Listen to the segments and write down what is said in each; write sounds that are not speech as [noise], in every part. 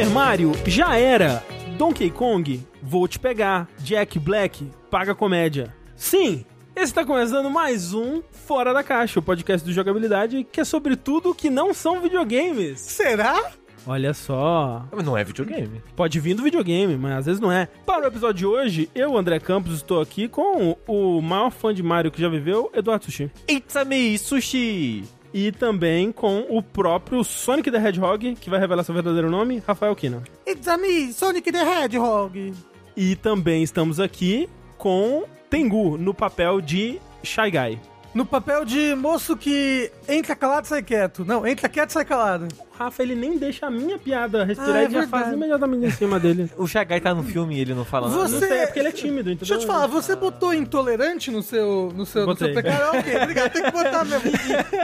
Super Mario já era. Donkey Kong, vou te pegar. Jack Black, paga comédia. Sim, está começando mais um Fora da Caixa, o podcast do jogabilidade que é sobre tudo que não são videogames. Será? Olha só. Mas não é videogame. Pode vir do videogame, mas às vezes não é. Para o episódio de hoje, eu, André Campos, estou aqui com o maior fã de Mario que já viveu, Eduardo Sushi. It's a me, sushi! E também com o próprio Sonic the Hedgehog, que vai revelar seu verdadeiro nome, Rafael Kina. It's a me, Sonic the Hedgehog. E também estamos aqui com Tengu, no papel de Shy Guy. No papel de moço que entra calado e sai quieto. Não, entra quieto e sai calado. Rafa, ele nem deixa a minha piada respirar Ah, é e já verdade. faz imediatamente em cima dele. [laughs] O Shagai tá no filme e ele não fala nada. Você- Não sei, é porque ele é tímido, entendeu? Deixa eu te falar, você botou intolerante no seu, no seu, no seu pecado? Ok, obrigado, tem que botar mesmo.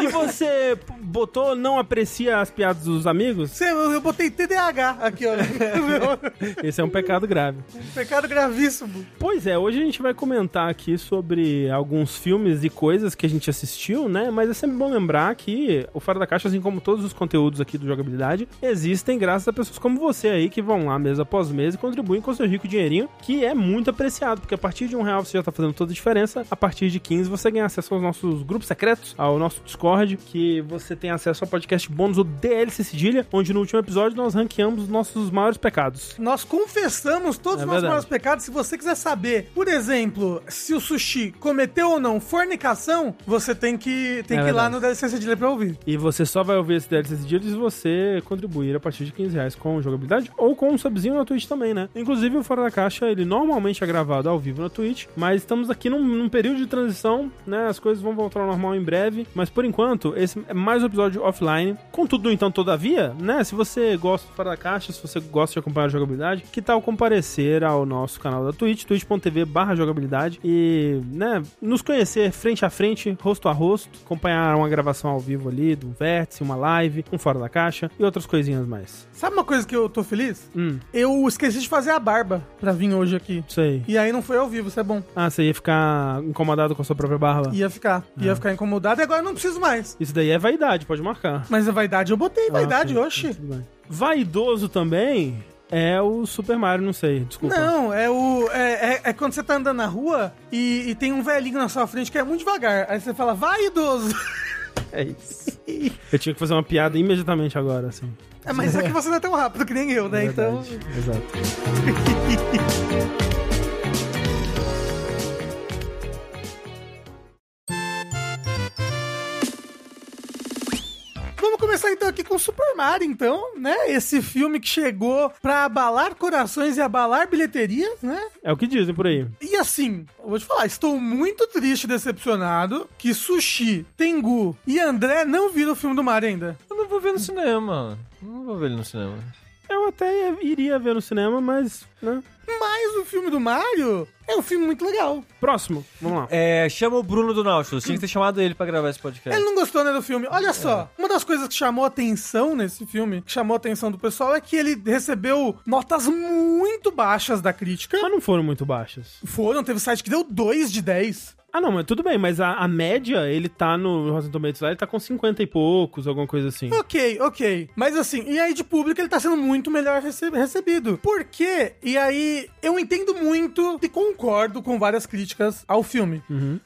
E você p- botou não aprecia as piadas dos amigos? Você- Eu, eu botei TDAH aqui, ó. [laughs] Esse é um pecado grave. Um pecado gravíssimo. Pois é, hoje a gente vai comentar aqui sobre alguns filmes e coisas que a gente assistiu, né? Mas é sempre bom lembrar que o Fora da Caixa, assim como todos os conteúdos aqui do Jogabilidade, existem graças a pessoas como você aí que vão lá mês após mês e contribuem com seu rico dinheirinho, que é muito apreciado, porque a partir de um real você já tá fazendo toda a diferença, a partir de 15 você ganha acesso aos nossos grupos secretos, ao nosso Discord, que você tem acesso ao podcast bônus, o DLC Cedilha, onde no último episódio nós ranqueamos os nossos maiores pecados. Nós confessamos todos É os nossos verdade. maiores pecados. Se você quiser saber, por exemplo, se o sushi cometeu ou não fornicação, você tem que, tem É que ir lá no DLC Cedilha pra ouvir. E você só vai ouvir esse DLC de se você contribuir a partir de 15 reais com jogabilidade ou com um subzinho na Twitch também, né? Inclusive o Fora da Caixa, ele normalmente é gravado ao vivo na Twitch, mas estamos aqui num, num período de transição, né? As coisas vão voltar ao normal em breve, mas por enquanto, esse é mais um episódio offline. Contudo, então, todavia, né? Se você gosta do Fora da Caixa, se você gosta de acompanhar a jogabilidade, que tal comparecer ao nosso canal da Twitch, twitch.tv barra jogabilidade e, né, nos conhecer frente a frente, rosto a rosto, acompanhar uma gravação ao vivo ali, do Vértice, uma live, um Fora da Caixa e outras coisinhas mais. Sabe uma coisa que eu tô feliz? Hum, Eu esqueci de fazer a barba pra vir hoje aqui. aí. E aí não foi ao vivo, isso é bom. Ah, você ia ficar incomodado com a sua própria barba? Ia ficar. Ia ficar incomodado e agora eu não preciso mais. Isso daí é vaidade, pode marcar. Mas a vaidade eu botei, vaidade, Ah, ok. oxi. Tudo bem. Vaidoso também é o Super Mario, não sei, desculpa. Não, é o. É, é- é quando você tá andando na rua e, e tem um velhinho na sua frente que é muito devagar. Aí você fala, vai, idoso! [laughs] É isso. [laughs] Eu tinha que fazer uma piada imediatamente agora, assim. É, mas é que você não é tão rápido que nem eu, né? É então. verdade, Exato. [laughs] aqui com Super Mario, então, né? Esse filme que chegou pra abalar corações e abalar bilheterias, né? É o que dizem por aí. E assim, eu vou te falar, estou muito triste e decepcionado que Sushi, Tengu e André não viram o filme do Mario ainda. Eu não vou ver no cinema. Não vou ver ele no cinema. Eu até iria ver no cinema, mas, né? Mas o filme do Mario é um filme muito legal. Próximo, vamos lá. É, chama o Bruno do Nautilus. Tinha que ter chamado ele pra gravar esse podcast. Ele não gostou, né, do filme. Olha só, uma das coisas que chamou atenção nesse filme, que chamou a atenção do pessoal, é que ele recebeu notas muito baixas da crítica. Mas não foram muito baixas. Foram, teve site que deu 2 de 10. Ah, não, mas tudo bem, mas a, a média, ele tá no Rotten Tomatoes lá, ele tá com 50 e poucos, alguma coisa assim. Ok, ok. Mas assim, e aí de público ele tá sendo muito melhor rece- recebido. Por quê? E aí eu entendo muito e concordo com várias críticas ao filme,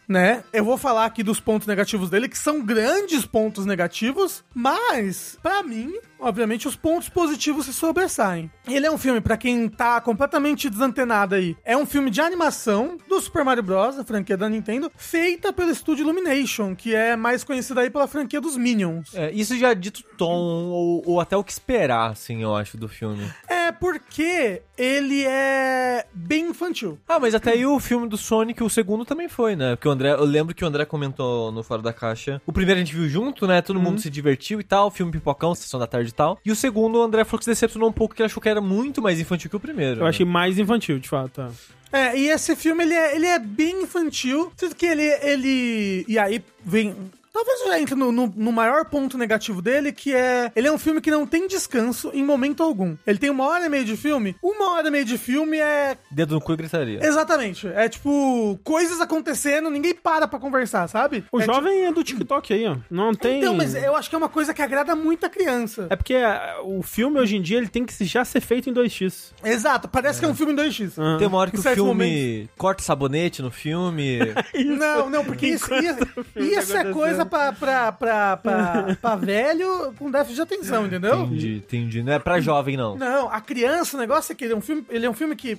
né? Eu vou falar aqui dos pontos negativos dele, que são grandes pontos negativos, mas pra mim, obviamente os pontos positivos se sobressaem. Ele é um filme pra quem tá completamente desantenado aí. É um filme de animação do Super Mario Bros, a franquia da Nintendo, feita pelo estúdio Illumination, que é mais conhecida aí pela franquia dos Minions. É, isso já dito o tom, ou, ou até o que esperar, assim, eu acho, do filme. É porque ele é bem infantil. Ah, mas até aí o filme do Sonic, o segundo também foi, né? Porque o André, eu lembro que o André comentou no Fora da Caixa. O primeiro a gente viu junto, né? Todo mundo se divertiu e tal, filme pipocão, sessão da tarde e tal. E o segundo, o André falou que se decepcionou um pouco, que ele achou que era muito mais infantil que o primeiro. Eu né? achei mais infantil, de fato. tá. É, e esse filme ele é, ele é bem infantil, sendo que ele, ele. E aí vem Talvez já entre no, no, no maior ponto negativo dele, que é. Ele é um filme que não tem descanso em momento algum. Ele tem uma hora e meia de filme. Uma hora e meia de filme é. Dedo no cu e gritaria. Exatamente. É tipo, coisas acontecendo, ninguém para pra conversar, sabe? O é, jovem é do TikTok aí, ó. Não tipo... tem. Então, mas eu acho que é uma coisa que agrada muito a criança. É porque é, o filme hoje em dia ele tem que já ser feito em 2x. Exato, parece que é um filme em 2x. Ah. Tem uma hora que Em o filme corta sabonete no filme. [laughs] Não, não, porque [laughs] isso, isso, filme isso é acontecendo. Coisa pra, pra, pra, pra, pra velho com déficit de atenção, entendeu? entendi, entendi. Não é pra jovem, não. Não, a criança, o negócio é que ele é um filme, ele é um filme que,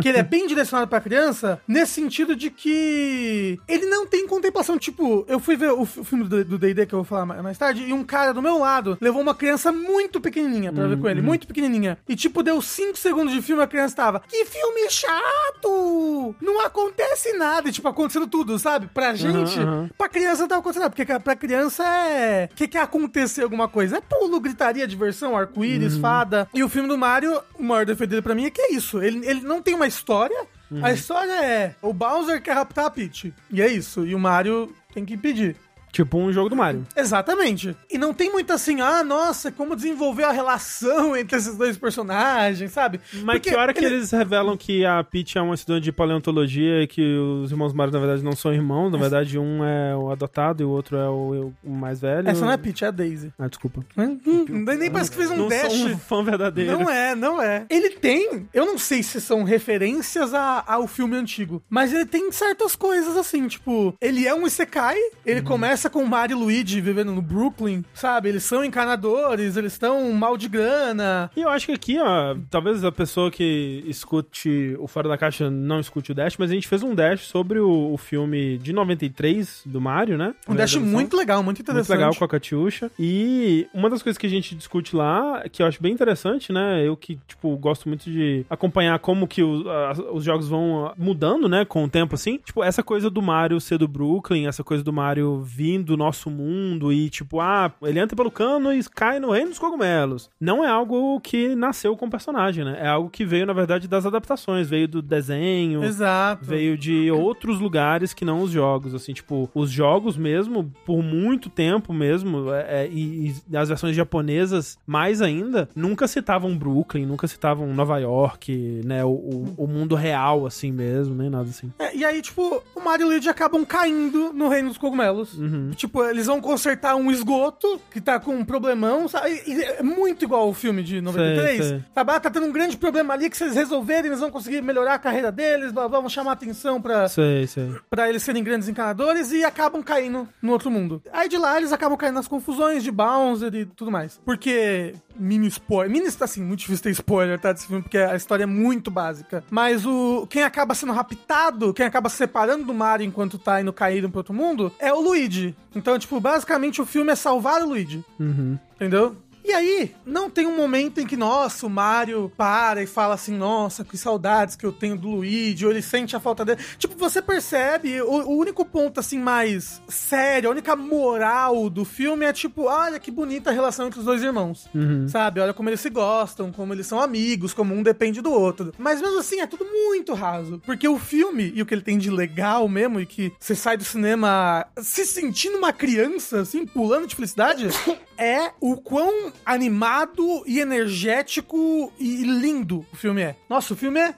que ele é bem direcionado pra criança, nesse sentido de que ele não tem contemplação. Tipo, eu fui ver o, filme do D&D, que eu vou falar mais tarde, e um cara do meu lado levou uma criança muito pequenininha pra ver com ele, muito pequenininha. E tipo, deu 5 segundos de filme, a criança tava, que filme chato! Não acontece nada. E tipo, acontecendo tudo, sabe? Pra gente, aham. pra criança não tá acontecendo nada, porque pra criança é... O que que é acontecer alguma coisa? É pulo, gritaria, diversão, arco-íris, fada. E o filme do Mario, o maior defeito dele pra mim é que é isso. Ele, ele não tem uma história. A história é o Bowser quer raptar a Peach. E é isso. E o Mario tem que impedir. Tipo um jogo do Mario. Exatamente. E não tem muito assim, ah, nossa, como desenvolver a relação [laughs] entre esses dois personagens, sabe? Mas Porque que hora que ele- eles revelam que a Peach é uma estudante de paleontologia e que os irmãos Mario, na verdade, não são irmãos. Na verdade, um é o adotado e o outro é o, o mais velho. Essa não é a Peach, é a Daisy. Ah, desculpa. Hum, Nem, nem parece que fez um não dash. sou um fã verdadeiro. Não é, não é. Ele tem, eu não sei se são referências a- ao filme antigo, mas ele tem certas coisas assim, tipo, ele é um Isekai, ele começa com o Mario e Luigi vivendo no Brooklyn, sabe? Eles são encanadores, eles estão mal de grana. E eu acho que aqui, ó, talvez a pessoa que escute o Fora da Caixa não escute o Dash, mas a gente fez um Dash sobre o, o filme de 93 do Mario, né? Um dash muito legal, muito Muito interessante. legal com a Catiuxa. E uma das coisas que a gente discute lá, que eu acho bem interessante, né? Eu que, tipo, gosto muito de acompanhar como que o- as- os jogos vão mudando, né? Com o tempo, assim. Tipo, essa coisa do Mario ser do Brooklyn, essa coisa do Mario vir do nosso mundo e, tipo, ah, ele entra pelo cano e cai no reino dos cogumelos. Não é algo que nasceu com o personagem, né? É algo que veio, na verdade, das adaptações. Veio do desenho, Exato. veio de outros lugares que não os jogos, assim, tipo, os jogos mesmo, por muito tempo mesmo, é, é, e, e as versões japonesas mais ainda, nunca citavam Brooklyn, nunca citavam Nova York, né, o, o, o mundo real, assim mesmo, nem nada assim. É, e aí, tipo, o Mario e o Luigi acabam caindo no reino dos cogumelos. Uhum. Tipo, eles vão consertar um esgoto que tá com um problemão, sabe? E é muito igual o filme de 93. Sei, sei. Sabe? Ah, tá tendo um grande problema ali que se eles resolverem, eles vão conseguir melhorar a carreira deles, blá, blá, vão chamar atenção pra, Sei, sei. pra eles serem grandes encanadores e acabam caindo no outro mundo. Aí de lá eles acabam caindo nas confusões de Bowser e tudo mais. Porque, mini spoiler, mini está assim, muito difícil ter spoiler, tá, desse filme, porque a história é muito básica. Mas o quem acaba sendo raptado, quem acaba se separando do Mario enquanto tá indo cair pro outro mundo, é o Luigi. Então, tipo, basicamente o filme é salvar o Luigi. Uhum. Entendeu? E aí, não tem um momento em que, nossa, o Mario para e fala assim, nossa, que saudades que eu tenho do Luigi, ou ele sente a falta dele. Tipo, você percebe, o, o único ponto, assim, mais sério, a única moral do filme é tipo, olha que bonita a relação entre os dois irmãos. Sabe? Olha como eles se gostam, como eles são amigos, como um depende do outro. Mas mesmo assim, é tudo muito raso. Porque o filme, e o que ele tem de legal mesmo, e que você sai do cinema se sentindo uma criança, assim, pulando de felicidade, [coughs] é o quão animado e energético e lindo o filme é. Nossa, o filme é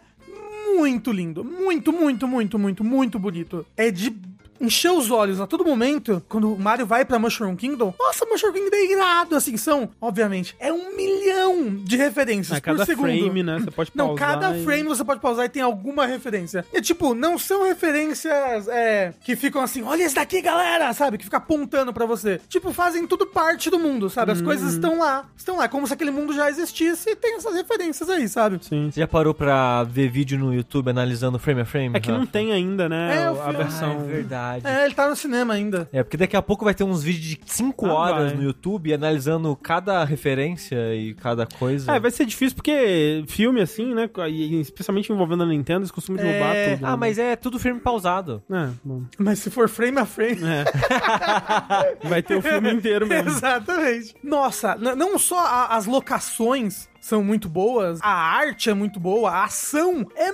muito lindo. Muito, muito, muito, muito, muito bonito. É de encher os olhos a todo momento quando o Mario vai pra Mushroom Kingdom. Nossa, Mushroom Kingdom é irado, assim, são, obviamente, é um milhão de referências É, por cada segundo. frame, né, você pode Não, pausar cada e- frame você pode pausar e tem alguma referência. E, tipo, não são referências é, que ficam assim, olha esse daqui, galera, sabe? Que fica apontando pra você. Tipo, fazem tudo parte do mundo, sabe? As coisas Uhum. estão lá. Estão lá, como se aquele mundo já existisse e tem essas referências aí, sabe? Sim. Você já parou pra ver vídeo no YouTube analisando frame a frame? É que não tem ainda, né, É, o a versão... Ah, é verdade. É, ele tá no cinema ainda. É, porque daqui a pouco vai ter uns vídeos de 5 Ah, horas vai. no YouTube analisando cada referência e cada coisa. É, vai ser difícil porque filme assim, né, e especialmente envolvendo a Nintendo, eles costumam derrubar É, tudo. Ah, né? mas é tudo frame pausado. É, bom. Mas se for frame a frame. É. [laughs] Vai ter o filme inteiro mesmo. Exatamente. Nossa, não só a- as locações são muito boas, a arte é muito boa, a ação é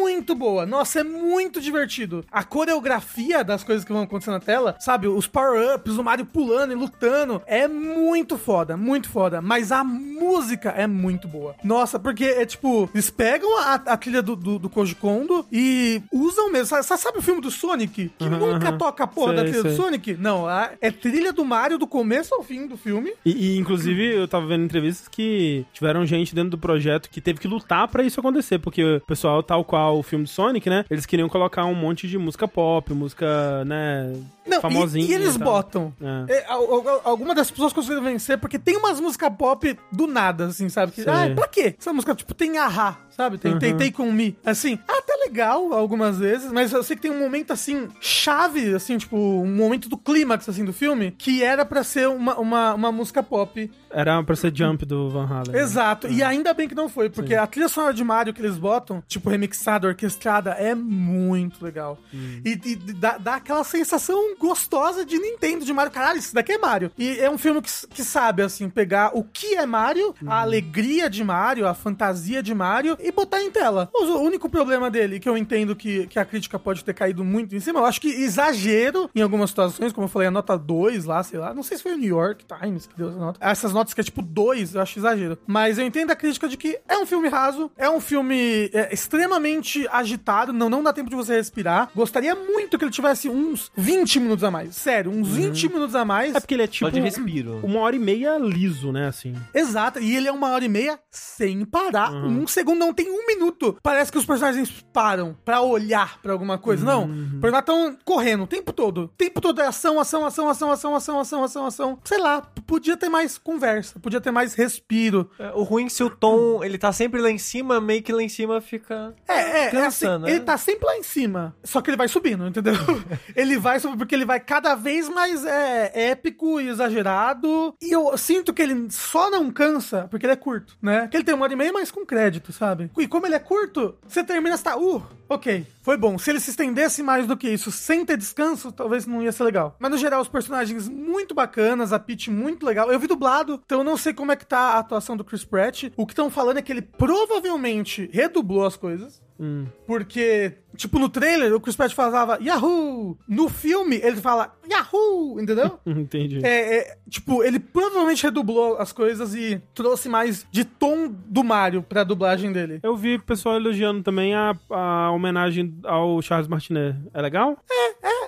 muito boa. Nossa, é muito divertido. A coreografia das coisas que vão acontecer na tela, sabe? Os power-ups, o Mario pulando e lutando, é muito foda, muito foda. Mas a música é muito boa. Nossa, porque é tipo, eles pegam a, a trilha do, do, do Koji Kondo e usam mesmo. Sabe, sabe o filme do Sonic? Que Uhum, nunca uhum. toca a porra Sei, da trilha sei. do Sonic? Não, a- é trilha do Mario do começo ao fim do filme. E, e, inclusive, eu tava vendo entrevistas que tiveram gente dentro do projeto que teve que lutar pra isso acontecer, porque o pessoal, tal qual o filme do Sonic, né? Eles queriam colocar um monte de música pop, música, né? Não, famosinha. e, e eles tal. botam. É. É, al- al- alguma das pessoas conseguiram vencer porque tem umas músicas pop do nada, assim, sabe? Que, ah, pra quê? Essa música, tipo, tem Ahá, sabe? Tem, tem Uhum. Take On Me. Assim, até legal algumas vezes, mas eu sei que tem um momento, assim, chave, assim, tipo, um momento do clímax, assim, do filme, que era pra ser uma, uma, uma música pop. Era pra ser Jump do Van Halen. né? Exato. E ainda bem que não foi, porque Sim. a trilha sonora de Mario que eles botam, tipo, remixada, orquestrada, é muito legal. Hum. E, e dá, dá aquela sensação gostosa de Nintendo, de Mario. Caralho, isso daqui é Mario. E é um filme que, que sabe, assim, pegar o que é Mario, Uhum. a alegria de Mario, a fantasia de Mario e botar em tela. O, o único problema dele, que eu entendo que, que a crítica pode ter caído muito em cima, eu acho que exagero em algumas situações, como eu falei, a nota 2 lá, sei lá. Não sei se foi o New York Times que deu essa nota. Essas notas que é tipo 2, eu acho exagero. Mas eu entendo a crítica de que é um filme raso, é um filme é, extremamente agitado, não, não dá tempo de você respirar. Gostaria muito que ele tivesse uns 20 minutos a mais. Sério, uns 20 minutos a mais. É porque ele é tipo Só de respiro. uma hora e meia liso, né, assim. Exato, e ele é uma hora e meia sem parar. Um segundo, não tem um minuto. Parece que os personagens param pra olhar pra alguma coisa. Não, os personagens estão correndo o tempo todo. O tempo todo é ação, ação, ação, ação, ação, ação, ação, ação, ação. Sei lá, podia ter mais conversa, podia ter mais respiro. É, O ruim é que se o tom, ele tá sempre lá em cima, meio que lá em cima fica... É, é, é Cansa, assim, né? ele tá sempre lá em cima. Só que ele vai subindo, entendeu? [laughs] ele vai subindo porque ele vai cada vez mais é, épico e exagerado. E eu sinto que ele só não cansa porque ele é curto, né? Que ele tem uma hora e meia, mas com crédito, sabe? E como ele é curto, você termina, você tá, uh, ok, foi bom. Se ele se estendesse mais do que isso sem ter descanso, talvez não ia ser legal. Mas no geral, os personagens muito bacanas, a Peach muito legal. Eu vi dublado, então eu não sei como é que tá a atuação do Chris Pratt. O que estão falando é que ele provavelmente redublou as coisas. Hum. Porque, tipo, no trailer, o Chris Pratt falava Yahoo! No filme, ele fala Yahoo! Entendeu? [laughs] Entendi. É, é, tipo, ele provavelmente redublou as coisas e trouxe mais de tom do Mario pra dublagem dele. Eu vi pessoal elogiando também a, a homenagem ao Charles Martinet. É legal?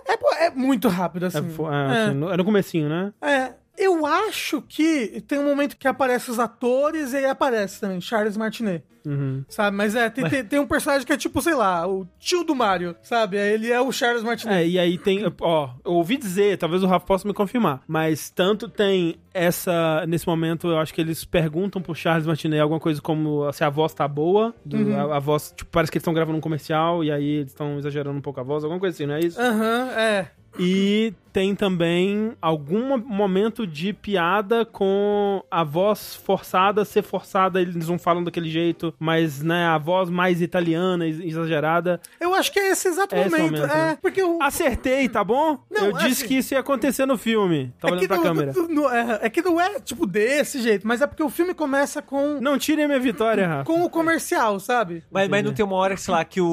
É, pô, é muito rápido, É, assim. fo- é, assim, no- é no comecinho, né? É, eu acho que tem um momento que aparece os atores e aí aparece também Charles Martinet. Uhum. Sabe? Mas é, tem, tem, tem um personagem que é tipo, sei lá, o tio do Mario, sabe? Ele é o Charles Martinet. É, e aí tem, ó, eu ouvi dizer, talvez o Rafa possa me confirmar, mas tanto tem essa, nesse momento, eu acho que eles perguntam pro Charles Martinet alguma coisa como se a voz tá boa, do- Uhum. a, a voz, tipo, parece que eles estão gravando um comercial e aí eles estão exagerando um pouco a voz, alguma coisa assim, não é isso? Aham, é. E tem também algum mo- momento de piada com a voz forçada ser forçada, eles não falam daquele jeito, mas, né, a voz mais italiana, ex- exagerada. Eu acho que é esse exato É esse momento. momento, é, né? porque o. Acertei, tá bom? Não, eu é disse assim- que isso ia acontecer no filme. Tá é olhando que pra não- câmera. não- é, é que não é, tipo, desse jeito, mas é porque o filme começa com, Não tirem minha vitória, Rafa. com o comercial, sabe? Mas, mas não tem uma hora que, sei lá, que o,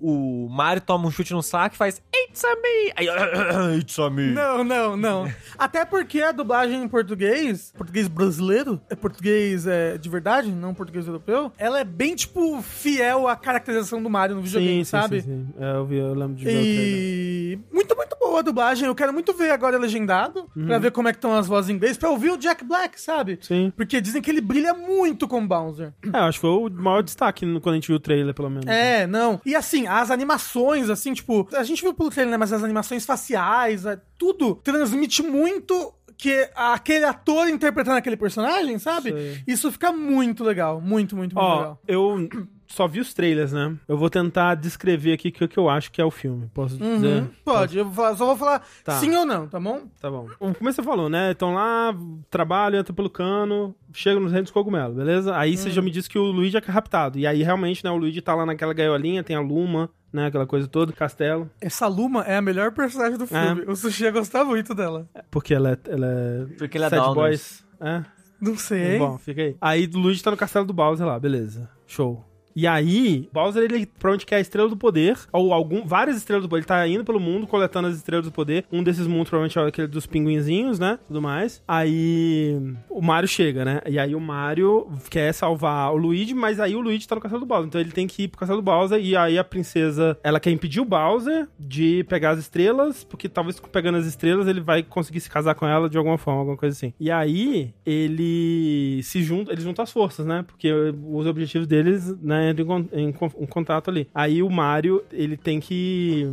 o Mario toma um chute no saco e faz It's a me! Aí, [coughs] It's a me! Não, não, não. Até porque a dublagem em português, português brasileiro, é português é, de verdade, não português europeu, ela é bem, tipo, fiel à caracterização do Mario no videogame, Sim, sim, sabe? sim, sim. É, eu, vi, eu lembro de ver. E muito, muito boa a dublagem. Eu quero muito ver agora legendado, Uhum. pra ver como é que estão as vozes em inglês, pra ouvir o Jack Black, sabe? Sim. Porque dizem que ele brilha muito com Bowser. É, acho que foi o maior destaque quando a gente viu o trailer, pelo menos. É, não. E assim, as animações, assim, tipo, a gente viu pelo trailer, né? Mas as animações faciais, é, tudo transmite muito que aquele ator interpretando aquele personagem, sabe? Sei. Isso fica muito legal. Muito, muito, muito Ó, legal. eu só vi os trailers, né? Eu vou tentar descrever aqui o que, que eu acho que é o filme. Posso dizer? Uhum, pode, eu vou falar- só vou falar Tá. sim ou não, tá bom? Tá bom. Como você falou, né? Estão lá, trabalham, entram pelo cano, chegam nos reinos cogumelo, beleza? Aí Hum. você já me disse que o Luigi é raptado. E aí, realmente, né? O Luigi tá lá naquela gaiolinha, tem a Luma, né? Aquela coisa toda, castelo. Essa Luma é a melhor personagem É. do filme. O Sushi ia gostar muito dela. Porque ela é. Ela é Porque ele é Sad. Boys. É. Não sei. Bom, fica aí. Aí o Luigi tá no castelo do Bowser lá, beleza. Show. E aí, Bowser, ele provavelmente quer a estrela do poder, ou algum, várias estrelas do poder. Ele tá indo pelo mundo coletando as estrelas do poder. Um desses mundos provavelmente é aquele dos pinguinzinhos, né? Tudo mais. Aí o Mario chega, né? E aí o Mario quer salvar o Luigi, mas aí o Luigi tá no castelo do Bowser. Então ele tem que ir pro castelo do Bowser. E aí a princesa, ela quer impedir o Bowser de pegar as estrelas, porque talvez pegando as estrelas ele vai conseguir se casar com ela de alguma forma, alguma coisa assim. E aí ele se junta, eles juntam as forças, né? Porque os objetivos deles, né? Entra em, em um contato ali. Aí o Mario, ele tem que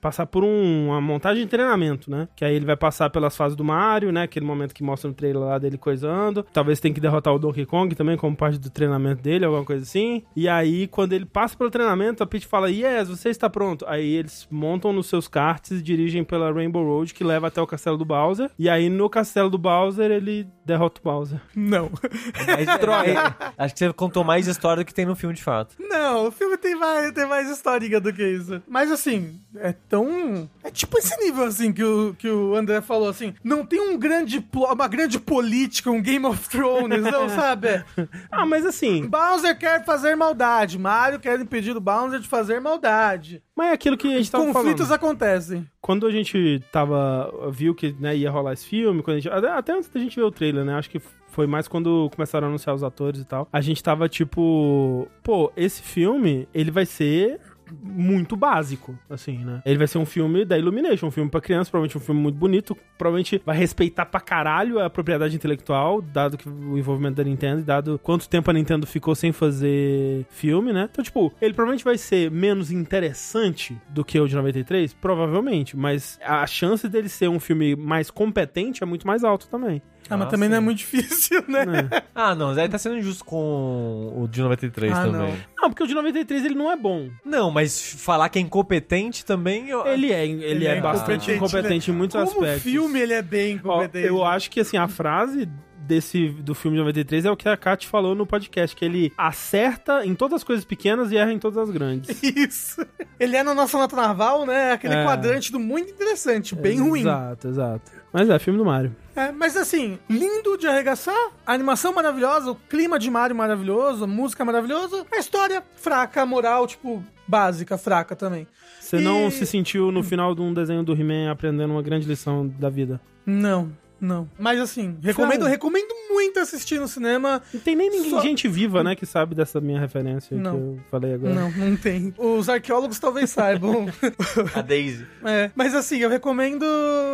passar por um- uma montagem de treinamento, né? Que aí ele vai passar pelas fases do Mario, né? Aquele momento que mostra no trailer lá dele coisando. Talvez tenha que derrotar o Donkey Kong também, como parte do treinamento dele, alguma coisa assim. E aí, quando ele passa pelo treinamento, a Peach fala, Yes, você está pronto. Aí eles montam nos seus karts e dirigem pela Rainbow Road, que leva até o castelo do Bowser. E aí, no castelo do Bowser, ele derrota o Bowser. Não. Mas, [laughs] droga. Acho que você contou mais história do que tem no filme de fato. Não, o filme tem mais, tem mais história do que isso. Mas assim, é tão. É tipo esse nível assim que o, que o André falou assim. Não tem um grande uma grande política, um Game of Thrones, não, [laughs] sabe? Ah, mas assim, Bowser quer fazer maldade, Mario quer impedir o Bowser de fazer maldade. mas é aquilo que a gente tava Conflitos falando. acontecem. Quando a gente tava. viu que né, ia rolar esse filme, quando a gente, até antes da gente ver o trailer, né? Acho que foi mais quando começaram a anunciar os atores e tal. A gente tava tipo. Pô, esse filme, ele vai ser. Muito básico, assim, né? Ele vai ser um filme da Illumination, um filme pra criança, provavelmente um filme muito bonito, provavelmente vai respeitar pra caralho a propriedade intelectual, dado que o envolvimento da Nintendo, dado quanto tempo a Nintendo ficou sem fazer filme, né? Então, tipo, ele provavelmente vai ser menos interessante do que o de 93, provavelmente, mas a chance dele ser um filme mais competente é muito mais alto também. Ah, mas Ah, também não é muito difícil, né? né? Ah, não, aí tá sendo injusto com o de 93 Ah, também. não. Não, porque o de 93 ele não é bom. Não. mas falar que é incompetente também. Eu... Ele é, ele, Ele é, é bastante incompetente, incompetente em muitos Como aspectos. filme ele é bem Ó, competente. eu acho que assim, a frase desse do filme de 93 é o que a Kat falou no podcast, que ele acerta em todas as coisas pequenas e erra em todas as grandes. [laughs] Isso. Ele é na nossa nota naval, né? Aquele É. quadrante do muito interessante, bem ruim. Exato, exato. Mas é, filme do Mario. É, mas assim, lindo de arregaçar, a animação maravilhosa, o clima de Mario maravilhoso, a música maravilhosa, a história fraca, a moral, tipo, básica, fraca também. Você E- não se sentiu no final de um desenho do He-Man aprendendo uma grande lição da vida? Não, não. Mas assim, recomendo, Fala. recomendo muito assistir no cinema. Não tem nem ninguém, Só- gente viva, né, que sabe dessa minha referência Não. que eu falei agora. Não, não tem. Os arqueólogos talvez [laughs] saibam. [laughs] A Daisy. É, mas assim, eu recomendo.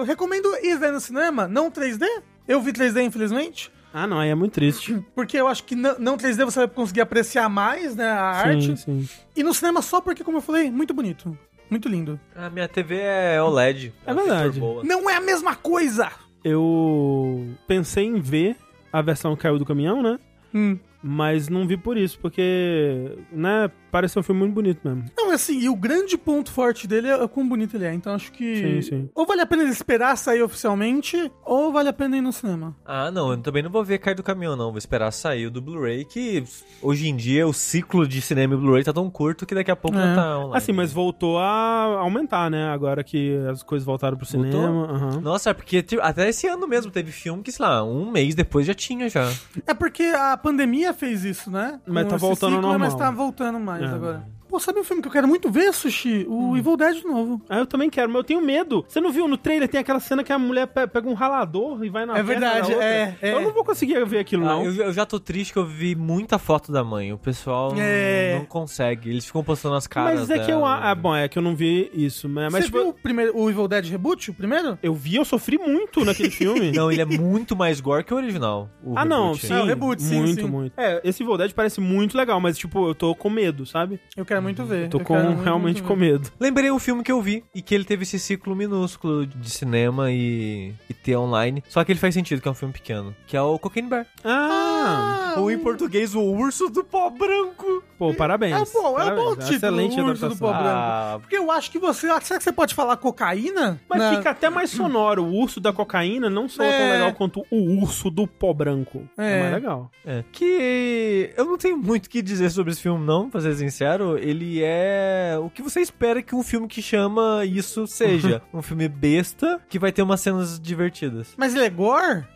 Recomendo ir ver no cinema, não 3D. Eu vi 3D, infelizmente. Ah, não, aí é muito triste. Porque eu acho que não, não 3D você vai conseguir apreciar mais, né, a arte. Sim, sim. E no cinema só porque, como eu falei, muito bonito. Muito lindo. A minha TV é OLED. É verdade. Não é a mesma coisa! Eu pensei em ver a versão que caiu do caminhão, né? Hum. Mas não vi por isso, porque, né, pareceu um filme muito bonito mesmo. Não, assim, e o grande ponto forte dele é o quão bonito ele é. Então acho que. Sim, sim. Ou vale a pena ele esperar sair oficialmente, ou vale a pena ir no cinema. Ah, não, eu também não vou ver cair do caminhão, não. Vou esperar sair o do Blu-ray, que hoje em dia o ciclo de cinema e Blu-ray tá tão curto que daqui a pouco É. já tá online. Assim, mas voltou a aumentar, né? Agora que as coisas voltaram pro cinema. aham. Nossa, é porque tipo, até esse ano mesmo teve filme que, sei lá, um mês depois já tinha já. É porque a pandemia fez isso, né? Mas Com tá esse voltando ao normal. Mas tá voltando mais É. Pô, sabe um filme que eu quero muito ver, Sushi? O Hum. Evil Dead de novo. Ah, eu também quero, mas eu tenho medo. Você não viu no trailer? Tem aquela cena que a mulher pe- pega um ralador e vai na É verdade, é, é. Eu não vou conseguir ver aquilo, Ah, não. eu, eu já tô triste que eu vi muita foto da mãe. O pessoal É. não consegue. Eles ficam postando as caras. Mas é que eu. dela. Ah, bom, é que eu não vi isso. Mas, mas Você tipo, viu o, primeiro, o Evil Dead Reboot, o primeiro? eu vi, eu sofri muito naquele [laughs] filme. Não, ele é muito mais gore que o original. o Ah, não, reboot. sim. É, o reboot, sim, muito, sim. muito. É, esse Evil Dead parece muito legal, mas, tipo, eu tô com medo, sabe? Eu quero muito ver. Tô eu com, quero muito, realmente muito com medo. Lembrei o filme que eu vi e que ele teve esse ciclo minúsculo de cinema e, e ter online. Só que ele faz sentido, que é um filme pequeno. Que é o Cocaine Bear. Ah! Ah, Ou em português, o Urso do Pó Branco. Pô, parabéns. É bom, é um Parabéns. bom título, Excelente o Urso do. Pó Branco. Ah, Porque eu acho que você. Será que você pode falar cocaína? Mas Na- fica até mais sonoro. O urso da cocaína não soa tão É. legal quanto o urso do pó branco. É, É. mais legal. é. Que eu não tenho muito o que dizer sobre esse filme, não, pra ser sincero. Ele é o que você espera que um filme que chama isso seja. [laughs] um filme besta que vai ter umas cenas divertidas. Mas ele é gore?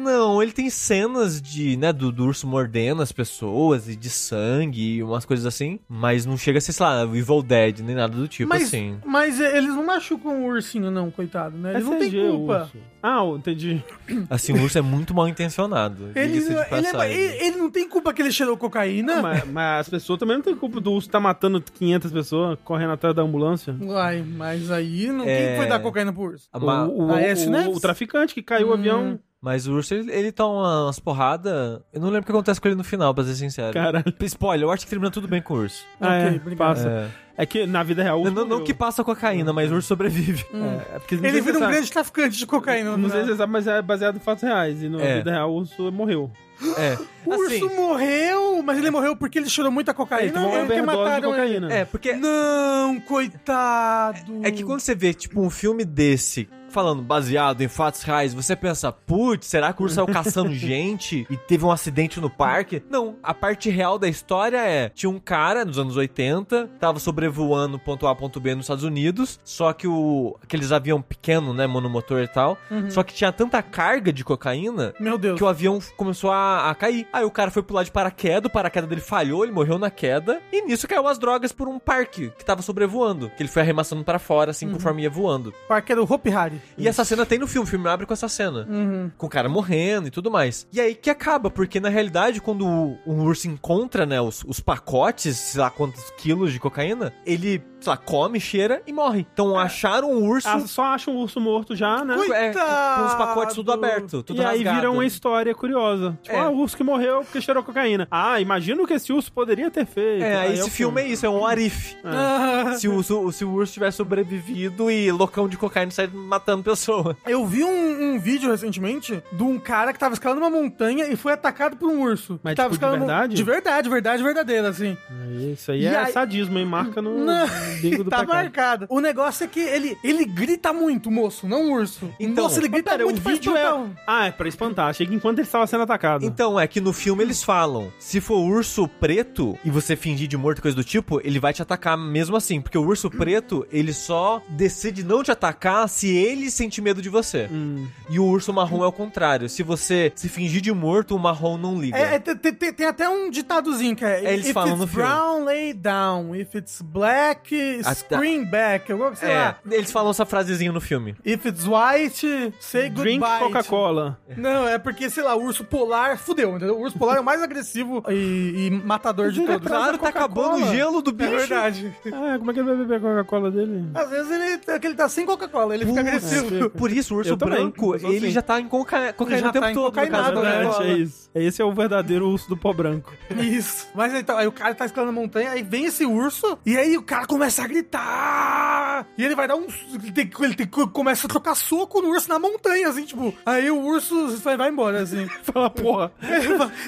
Não, ele tem cenas de, né, do, do urso mordendo as pessoas e de sangue e umas coisas assim, mas não chega a ser, sei lá, Evil Dead, nem nada do tipo mas, assim. mas eles não machucam o ursinho, não, coitado, né? Eles não têm CG, culpa. Ah, entendi. [clears throat] Assim, o urso é muito mal intencionado. Ele, ele, é- ele- ele não tem culpa que ele cheirou cocaína. mas, mas as pessoas também não têm culpa do urso estar matando 500 pessoas correndo atrás da ambulância. Uai, mas aí não, É. quem foi dar cocaína pro urso? A O, o, Ah, é esse o- o traficante que caiu o avião. Mas o urso, ele, ele toma umas porradas. Eu não lembro o que acontece com ele no final, pra ser sincero. Caralho. Spoiler, eu acho que termina tudo bem com o urso. Ah, é, passa. É. que na vida real. o urso Não, não que passa cocaína, mas o urso sobrevive. É, é porque Ele vira um grande traficante de cocaína. Não sei se você sabe, mas é baseado em fatos reais. E na É. vida real o urso morreu. É. O Assim, urso morreu, mas ele morreu porque ele cheirou muita Ele cocaína tomou uma ou porque mataram ele? cocaína. é, porque Não, coitado. É que quando você vê, tipo, um filme desse, falando baseado em fatos reais, você pensa, putz, será que o urso saiu [laughs] caçando gente e teve um acidente no parque? Não, a parte real da história é, tinha um cara nos anos 80, tava sobrevoando ponto A, ponto B nos Estados Unidos, só que o aqueles avião pequeno, né, monomotor e tal, só que tinha tanta carga de cocaína Meu Deus. que o avião começou a, a cair. Aí o cara foi pular de paraquedas, o paraquedas dele falhou, ele morreu na queda. E nisso caiu as drogas por um parque que tava sobrevoando. Que ele foi arremessando pra fora, assim, conforme ia voando. Parque era o Hope Harry. E essa cena tem no filme, o filme abre com essa cena. Uhum. Com o cara morrendo e tudo mais. E aí que acaba, porque na realidade, quando o, um urso encontra, né, os, os pacotes, sei lá quantos quilos de cocaína, ele, sei lá, come, cheira e morre. Então acharam o urso. Ah, só acha um urso morto já, né? É, com os pacotes tudo aberto, tudo e aí rasgado. vira uma história curiosa. Tipo, É. ah, o urso que morreu porque cheirou cocaína. Ah, imagina o que esse urso poderia ter feito. É, Aí esse o filme é isso, é um arif. Ah, Se o, urso, se o urso tivesse sobrevivido e loucão de cocaína sair matando pessoa. Eu vi um, um vídeo recentemente de um cara que tava escalando uma montanha e foi atacado por um urso. Mas, tava tipo, de verdade? De verdade, verdade, verdadeira, assim. É, Isso aí E é aí- sadismo, hein? Marca no, Não, no [laughs] bingo [laughs] do tá pecado. marcado. O negócio é que ele, ele grita muito, moço, não o urso. Então, moço, ele grita pera, muito o vídeo é... espantar. Ah, é pra espantar. Achei que enquanto ele estava sendo atacado. Então, é que no filme eles falam: se for urso preto e você fingir de morto, coisa do tipo, ele vai te atacar mesmo assim. Porque o urso preto, ele só decide não te atacar se ele sente medo de você. Hum. E o urso marrom é o contrário. Se você se fingir de morto, o marrom não liga. É, é, tem, tem- tem até um ditadozinho que é. É, eles If falam it's no filme. brown, lay down. If it's black, Tá. scream back. Eu, sei É, lá. eles falam essa frasezinha no filme. If it's white, say goodbye. Drink Coca-Cola. Não, é porque, sei lá, o urso polar fudeu, entendeu? O urso polar é o mais agressivo e, e matador de todos. Claro, tá acabando o gelo do É bicho. verdade. Ah, como é que ele vai beber a Coca-Cola dele? Às vezes ele, é que ele tá sem Coca-Cola, ele fica agressivo. Por isso, o urso branco, ele assim. já tá em coca... cocaína já o tempo tá todo. do né? André. Cola. é isso. Esse é o verdadeiro urso do pó branco. Isso. Mas então, aí o cara tá escalando a montanha, aí vem esse urso, e aí o cara começa a gritar. E ele vai dar um. Ele, tem, ele tem, começa a trocar soco no urso na montanha, assim, tipo. Aí o urso vai, vai embora, assim. [laughs] Fala, porra.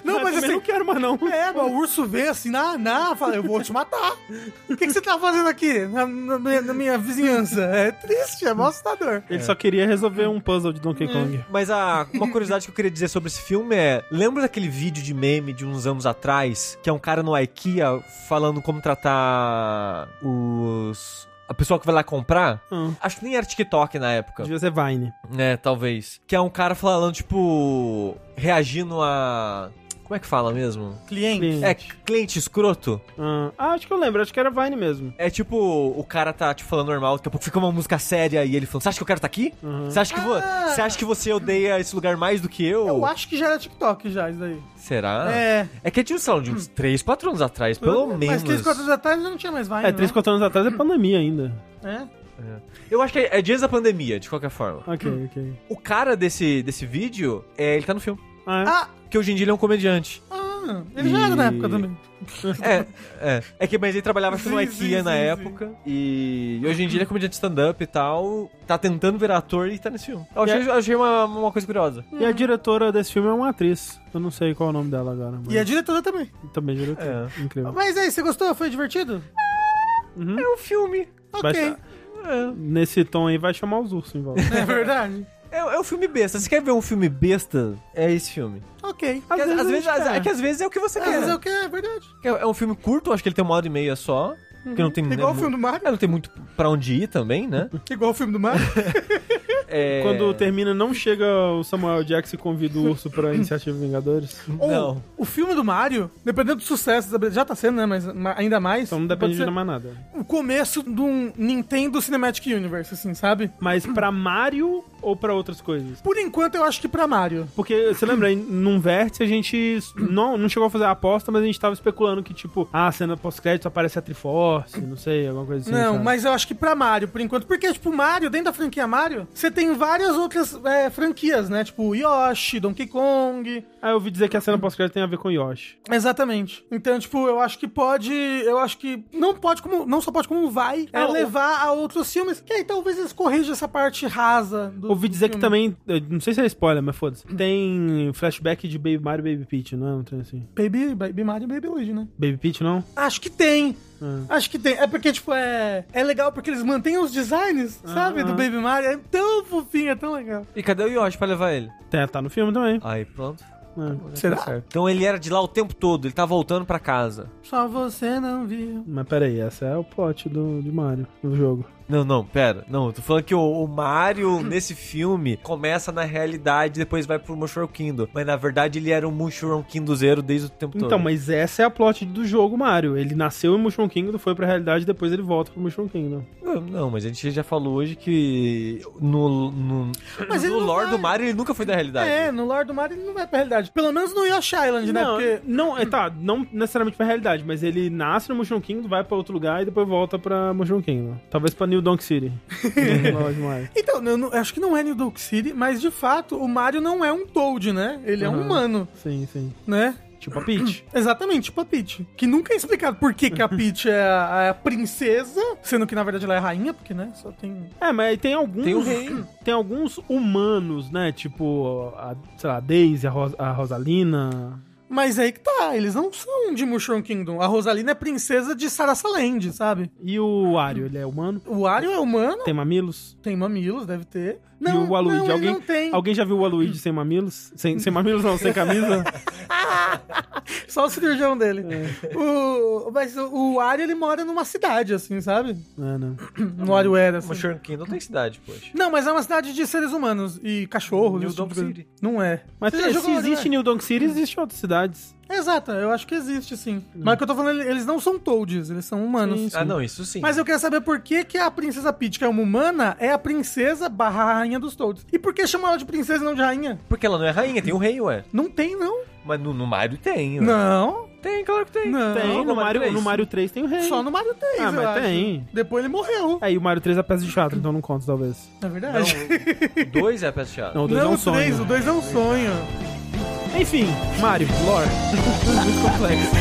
Não, mas também assim. não quero mais não. É, mas o urso vê assim, na, na, fala, eu vou te matar. O que, que você tá fazendo aqui, na, na minha, na minha vizinhança? É triste, é mó assustador. Ele só queria resolver um puzzle de Donkey Kong. Mas a, uma curiosidade que eu queria dizer sobre esse filme é: lembra daquele vídeo de meme de uns anos atrás? Que é um cara no IKEA falando como tratar os. A pessoa que vai lá comprar? Ah, Acho que nem era TikTok na época. devia ser Vine. É, talvez. Que é um cara falando, tipo. Reagindo a. Como é que fala mesmo? Cliente. Cliente. É, cliente escroto. Ah, ah, acho que eu lembro. Acho que era Vine mesmo. É tipo, o cara tá, tipo, falando normal, daqui a pouco fica uma música séria e ele falando, você acha que eu quero tá aqui? Uhum. Você acha, que vo- você acha que você odeia esse lugar mais do que eu? Eu acho que já era TikTok já, isso daí. Será? É. É que tinha, sei lá, de uns 3, 4 anos atrás, pelo Mas menos. 3, 4 anos atrás já não tinha mais Vine, É, 3, 4 anos atrás é pandemia ainda. né? Eu acho que é, é dias da pandemia, de qualquer forma. Ok, ok. O cara desse, desse vídeo, é, ele tá no filme. Ah, é? Ah, Que hoje em dia ele é um comediante. ah, ele já era na época também. [laughs] É, é. É que, mas ele trabalhava acho que no Sim, IKEA sim, na sim, época. E, e hoje em dia ele é comediante stand-up e tal. Tá tentando virar ator e tá nesse filme. Eu achei, eu achei uma, uma coisa curiosa. E a diretora desse filme é uma atriz. Eu não sei qual é o nome dela agora. Mas E a diretora também. Também diretora. Incrível. Mas aí, você gostou? Foi divertido? É um filme. Ok. Nesse tom aí vai chamar os ursos em volta. É verdade. [laughs] É, é um filme besta. Você quer ver um filme besta? É esse filme. Ok. Às, vezes, às vezes- a gente quer. é que às vezes é o que você Às quer. vezes é o que é verdade. É, é um filme curto, acho que ele tem uma hora e meia só. Porque não tem Igual o filme do Mario. É, não tem muito pra onde ir também, né? [laughs] Igual o filme do Mario. [laughs] é... Quando termina, não chega o Samuel Jackson e convida o urso pra Iniciativa Vingadores. Ou Não. o filme do Mario, dependendo do sucesso, já tá sendo, né? Mas ma- ainda mais. Então não depende ser de mais nada. O começo de um Nintendo Cinematic Universe, assim, sabe? Mas pra Mario ou pra outras coisas? Por enquanto, eu acho que pra Mario. Porque, você lembra, em- num vértice a gente não, não chegou a fazer a aposta, mas a gente tava especulando que, tipo, ah, a cena pós-crédito aparece a Triforce, não sei, alguma coisa assim. não, sabe? mas eu acho que pra Mario, por enquanto. Porque, tipo, Mario, dentro da franquia Mario, você tem várias outras é, franquias, né? Tipo, Yoshi, Donkey Kong. Ah, eu ouvi dizer que a cena pós-crédito tem a ver com Yoshi. Exatamente. Então, tipo, eu acho que pode. Eu acho que não pode como. Não só pode como vai é Ah, o- levar a outros filmes. Que aí talvez eles corrijam essa parte rasa do. Ouvi do dizer que também, não sei se é spoiler, mas foda-se, tem flashback de Baby Mario e Baby Peach, não é um trem assim? Baby, Baby Mario e Baby Luigi, né? Baby Peach, não? Acho que tem. Ah. Acho que tem. É porque, tipo, é. É legal porque eles mantêm os designs, sabe? Do. Baby Mario. É tão fofinho, é tão legal. E cadê o Yoshi pra levar ele? Tem, tá no filme também. Aí, pronto. É. Será? Tá certo. Então ele era de lá o tempo todo, ele tá voltando pra casa. Só você não viu. Mas peraí, essa é o plot do, de Mario, no jogo. Não, não, pera. Não, eu tô falando que o, o Mario, [clears throat] nesse filme, começa na realidade e depois vai pro Mushroom Kingdom. Mas na verdade ele era um Mushroom Kingdom zero desde o tempo todo. Então, mas essa é a plot do jogo Mario. Ele nasceu em Mushroom Kingdom, foi pra realidade, depois ele volta pro Mushroom Kingdom. Não, não, mas a gente já falou hoje que no, no, Mas no lore vai. do Mario ele nunca foi da realidade. É, no Lord do Mario ele não vai pra realidade. Pelo menos no Yoshi Island, né? Não, Porque. não, é, tá, [clears throat] não necessariamente pra realidade, mas ele nasce no Mushroom Kingdom, vai pra outro lugar e depois volta pra Mushroom Kingdom. Talvez pra New Donk City. [laughs] Então, eu, não- eu acho que não é New Donk City, mas de fato o Mario não é um Toad, né? Ele é um Uhum. humano, sim, sim. né? Tipo a Peach. [clears throat] Exatamente, tipo a Peach. Que nunca é explicado por que, que a Peach é a, a princesa, sendo que na verdade ela é a rainha, porque, né? Só tem. É, mas tem alguns. Tem o rei. [clears throat] Tem alguns humanos, né? Tipo, a, sei lá, a Daisy, a, Ros- a Rosalina. Mas aí que tá, eles não são de Mushroom Kingdom. A Rosalina é princesa de Sarasaland, sabe? E o Wario, ele é humano? O Wario é humano, Tem mamilos? tem mamilos, deve ter. E o Waluigi? não, alguém, não tem. alguém já viu o Waluigi sem mamilos? Sem, sem mamilos não, sem camisa? [laughs] Só o cirurgião dele. É. O, mas o, o Wario, ele mora numa cidade, assim, sabe? É, né? No WarioWare, assim. Mushroom Kingdom tem cidade, poxa. Não, mas é uma cidade de seres humanos e cachorros. New tipo Donk coisa. City. Não é. Mas se existe? New Donk City, existe outras cidades. Exato, eu acho que existe, sim. Mas o que eu tô falando, eles não são Toads, eles são humanos. Sim, sim. Ah, não, isso sim. Mas eu quero saber por que, que a princesa Peach, que é uma humana, é a princesa barra rainha dos Toads. E por que chamam ela de princesa e não de rainha? Porque ela não é rainha, tem o rei, ué. Não tem, não. Mas no, no Mario tem, ué. Não. Tem, claro que tem. Não. tem, no, no Mario Mario, 3. no Mario 3 tem o rei. Só no Mario 3, Ah, eu mas acho. tem. Depois ele morreu. Aí o Mario 3 é peça de teatro, então não conta, talvez. É Não, verdade. o 2 é a peça teatro. Não, o 2 é Não, um o 3, sonho. o 2 é um sonho. Enfim, Mario, lore. [laughs] Muito complexo.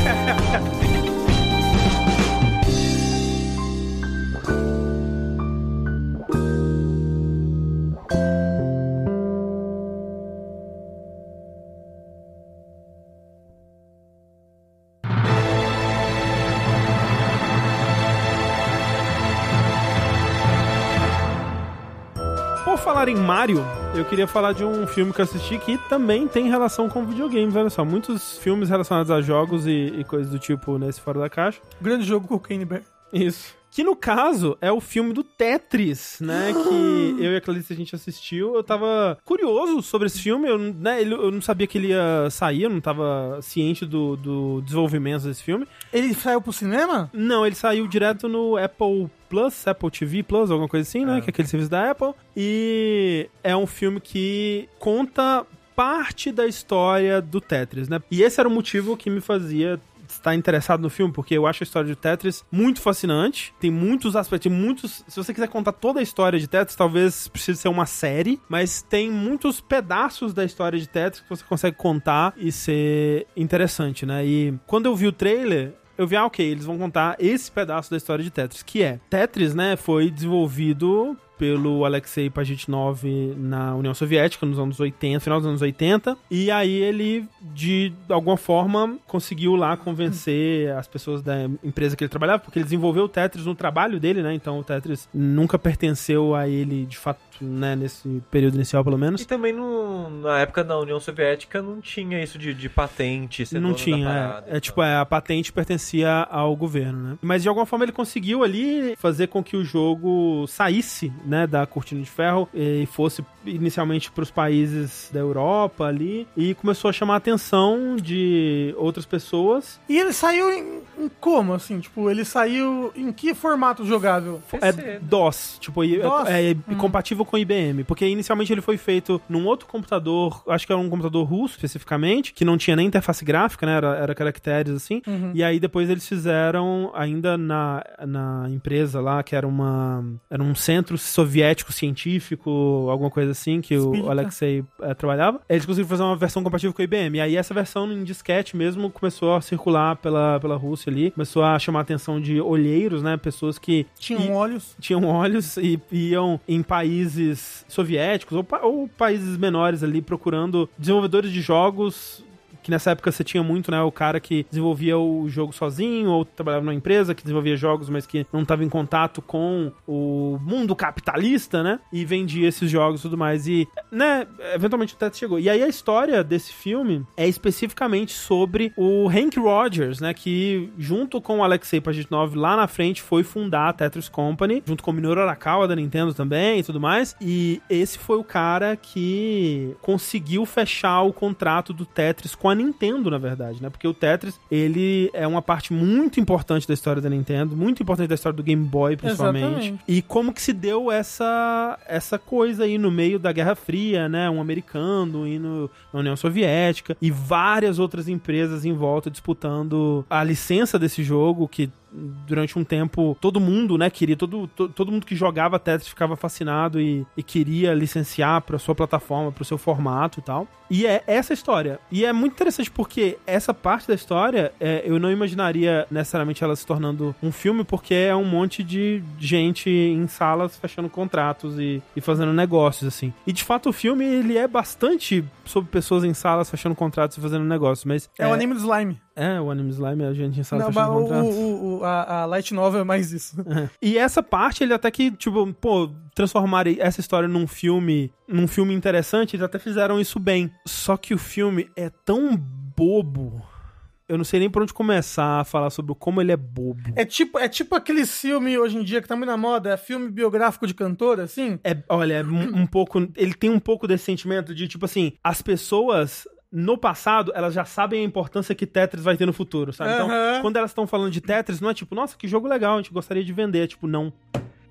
Falar em Mario, eu queria falar de um filme que eu assisti que também tem relação com videogames, olha só. Muitos filmes relacionados a jogos e, e coisas do tipo nesse Fora da Caixa. Grande jogo com o Kane Bear. Isso. Que no caso é o filme do Tetris, né? [gasps] Que eu e a Clarice a gente assistiu. Eu tava curioso sobre esse filme. Eu, né, eu não sabia que ele ia sair, eu não tava ciente do, do desenvolvimento desse filme. Ele saiu pro cinema? Não, ele saiu direto no Apple Plus, Apple TV Plus, alguma coisa assim, né? Que é aquele serviço da Apple. E é um filme que conta parte da história do Tetris, né? E esse era o motivo que me fazia estar interessado no filme, porque eu acho a história de Tetris muito fascinante. Tem muitos aspectos, muitos. Se você quiser contar toda a história de Tetris, talvez precise ser uma série, mas tem muitos pedaços da história de Tetris que você consegue contar e ser interessante, né? E quando eu vi o trailer, eu vi, ah, ok, eles vão contar esse pedaço da história de Tetris, que é Tetris, né, foi desenvolvido pelo Alexei Pajitnov na União Soviética nos anos 80, final dos anos 80, e aí ele de alguma forma conseguiu lá convencer as pessoas da empresa que ele trabalhava, porque ele desenvolveu o Tetris no trabalho dele, né? Então o Tetris nunca pertenceu a ele de fato, né, nesse período inicial pelo menos. E também no, na época da União Soviética não tinha isso de, de patente, ser não tinha, parada é, e é tipo, é, a patente pertencia ao governo, né? Mas de alguma forma ele conseguiu ali fazer com que o jogo saísse né, da Cortina de Ferro e fosse inicialmente para os países da Europa ali e começou a chamar a atenção de outras pessoas. E ele saiu em, em como, assim? Tipo, ele saiu em que formato jogável? É DOS, tipo, é- DOS? é, compatível com IBM, porque inicialmente ele foi feito num outro computador, acho que era um computador russo especificamente, que não tinha nem interface gráfica, né, era, era caracteres assim, e aí depois eles fizeram ainda na, na empresa lá, que era uma era um centro soviético científico, alguma coisa assim, que o Espírita. Alexei eh, trabalhava, eles conseguiram fazer uma versão compatível com a IBM, e aí essa versão em disquete mesmo começou a circular pela, pela Rússia ali, começou a chamar a atenção de olheiros, né, pessoas que Tinham e- olhos. tinham olhos e iam em países soviéticos ou, ou países menores ali procurando desenvolvedores de jogos que nessa época você tinha muito, né, o cara que desenvolvia o jogo sozinho ou trabalhava numa empresa que desenvolvia jogos, mas que não estava em contato com o mundo capitalista, né, e vendia esses jogos e tudo mais e, né, eventualmente o Tetris chegou. E aí a história desse filme é especificamente sobre o Hank Rogers, né, que junto com o Alexei Pajitnov lá na frente foi fundar a Tetris Company, junto com o Minoru Arakawa da Nintendo também e tudo mais. E esse foi o cara que conseguiu fechar o contrato do Tetris com a Nintendo, na verdade, né? Porque o Tetris, ele é uma parte muito importante da história da Nintendo, muito importante da história do Game Boy, principalmente. Exatamente. E como que se deu essa essa coisa aí no meio da Guerra Fria, né? Um americano indo na União Soviética e várias outras empresas em volta disputando a licença desse jogo que durante um tempo todo mundo, né, queria todo, to- todo mundo que jogava Tetris ficava fascinado e, e queria licenciar para sua plataforma, para o seu formato e tal. E é essa história. E é muito interessante porque essa parte da história é, eu não imaginaria necessariamente ela se tornando um filme porque é um monte de gente em salas fechando contratos e, e fazendo negócios assim. E de fato o filme ele é bastante sobre pessoas em salas fechando contratos e fazendo negócios, mas É, o anime do slime. É, o anime slime é a gente salas Não, mas o, o- o- a, a light novel é mais isso. [laughs] E essa parte, ele até que, tipo, pô, transformarem essa história num filme, num filme interessante, eles até fizeram isso bem. Só que o filme é tão bobo. Eu não sei nem por onde começar a falar sobre como ele é bobo. É tipo, é tipo aquele filme hoje em dia que tá muito na moda, é filme biográfico de cantor, assim. É, olha, é um, um pouco. Ele tem um pouco desse sentimento de, tipo assim, as pessoas. No passado, elas já sabem a importância que Tetris vai ter no futuro, sabe? Então, Aham. quando elas estão falando de Tetris, não é tipo, nossa, que jogo legal, a gente gostaria de vender. É tipo, não.